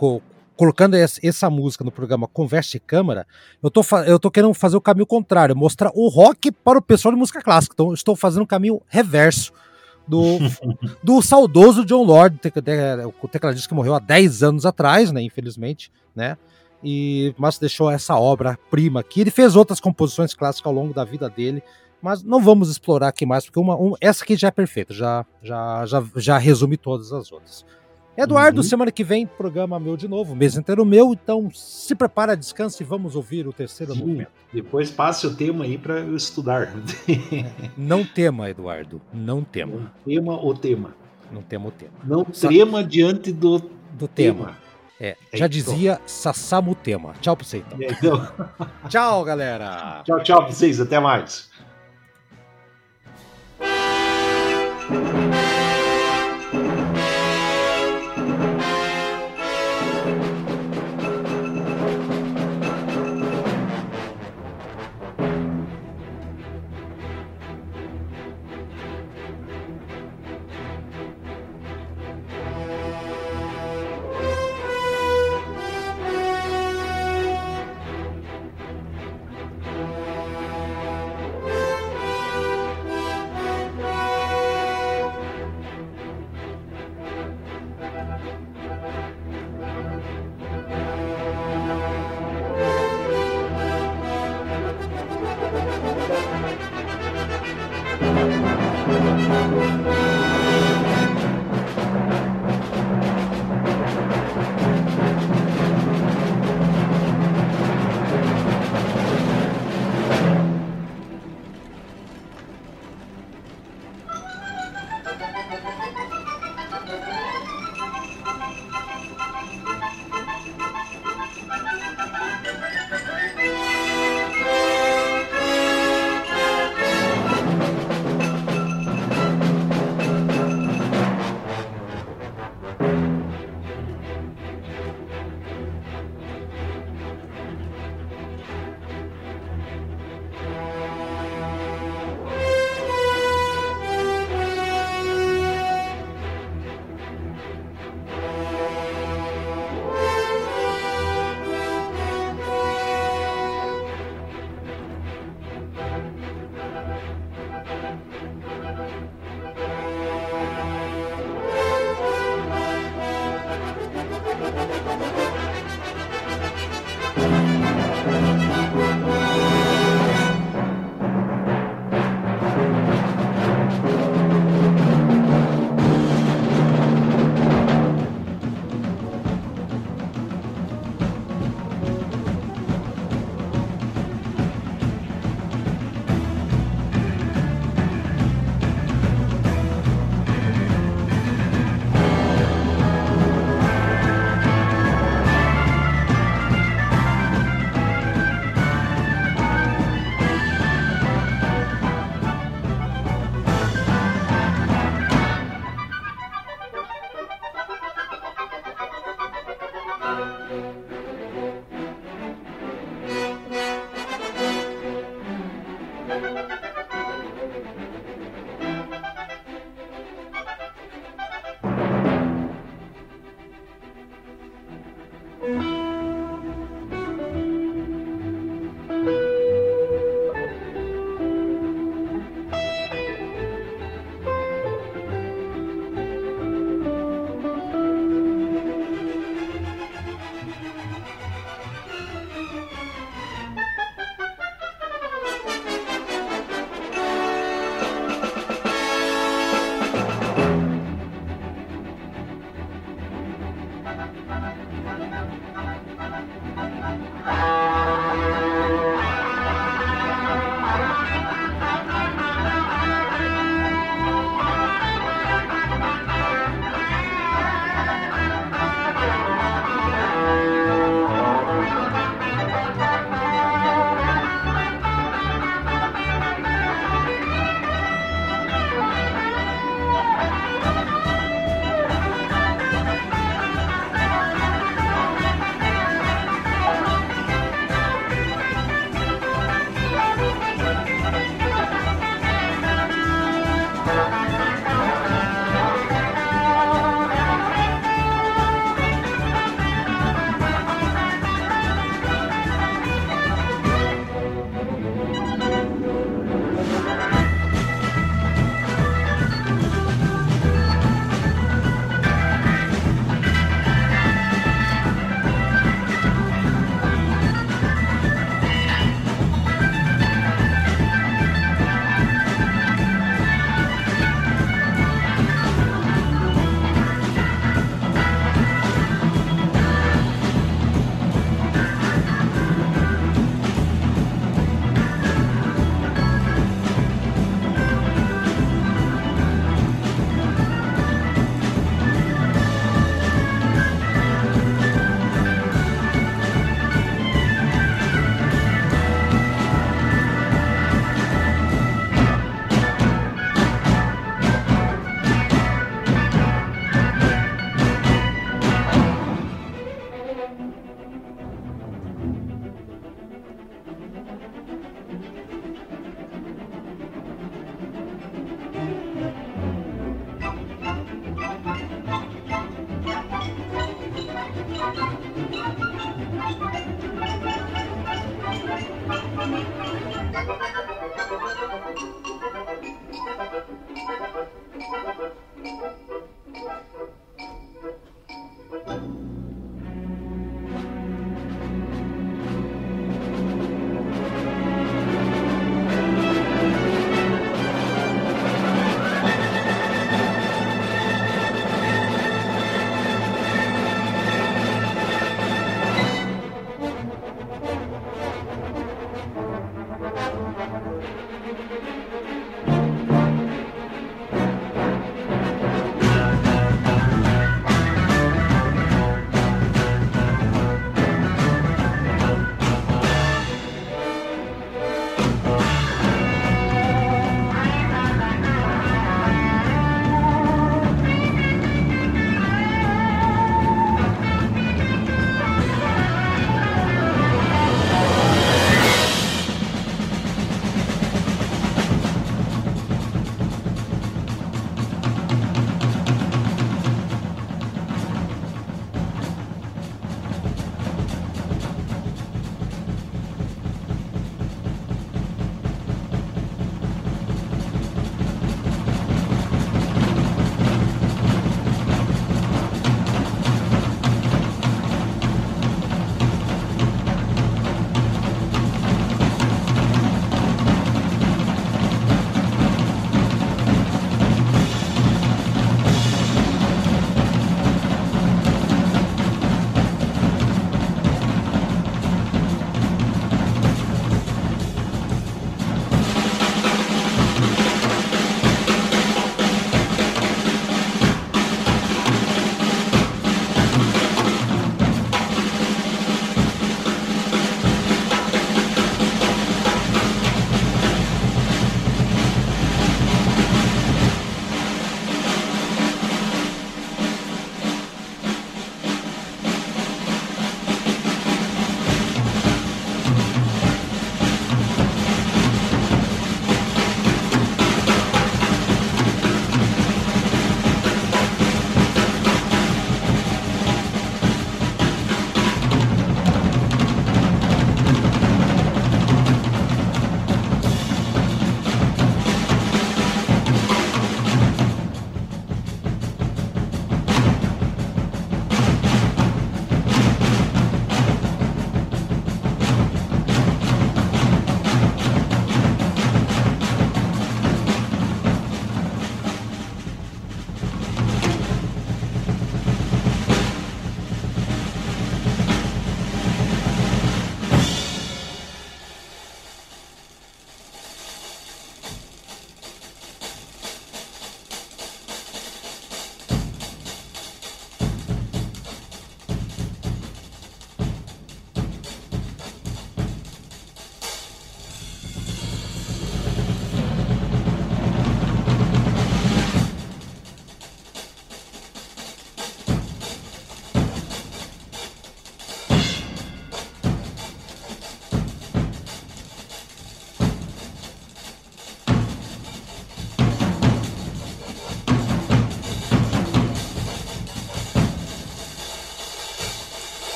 colocando essa música no programa Conversa de Câmara, eu tô, eu tô querendo fazer o caminho contrário, mostrar o rock para o pessoal de música clássica. Então, estou fazendo o caminho reverso do, <laughs> do saudoso John Lord, o tecladista que morreu há 10 anos atrás, né, infelizmente, né? E, mas deixou essa obra-prima aqui. Ele fez outras composições clássicas ao longo da vida dele, mas não vamos explorar aqui mais, porque uma, um, essa aqui já é perfeita, já, já, já, já resume todas as outras. Eduardo, uhum. semana que vem, programa meu de novo, mês inteiro meu, então se prepara, descanse e vamos ouvir o terceiro Sim. movimento. Depois passe o tema aí para eu estudar. não tema, Eduardo, não tema. Não tema o tema. Não tema o tema. Não Sa tema diante do, do tema. tema. É, já é, dizia Sassamu Tema. Tchau pra você então. É, então. <laughs> tchau, galera. Tchau, tchau pra vocês. Até mais.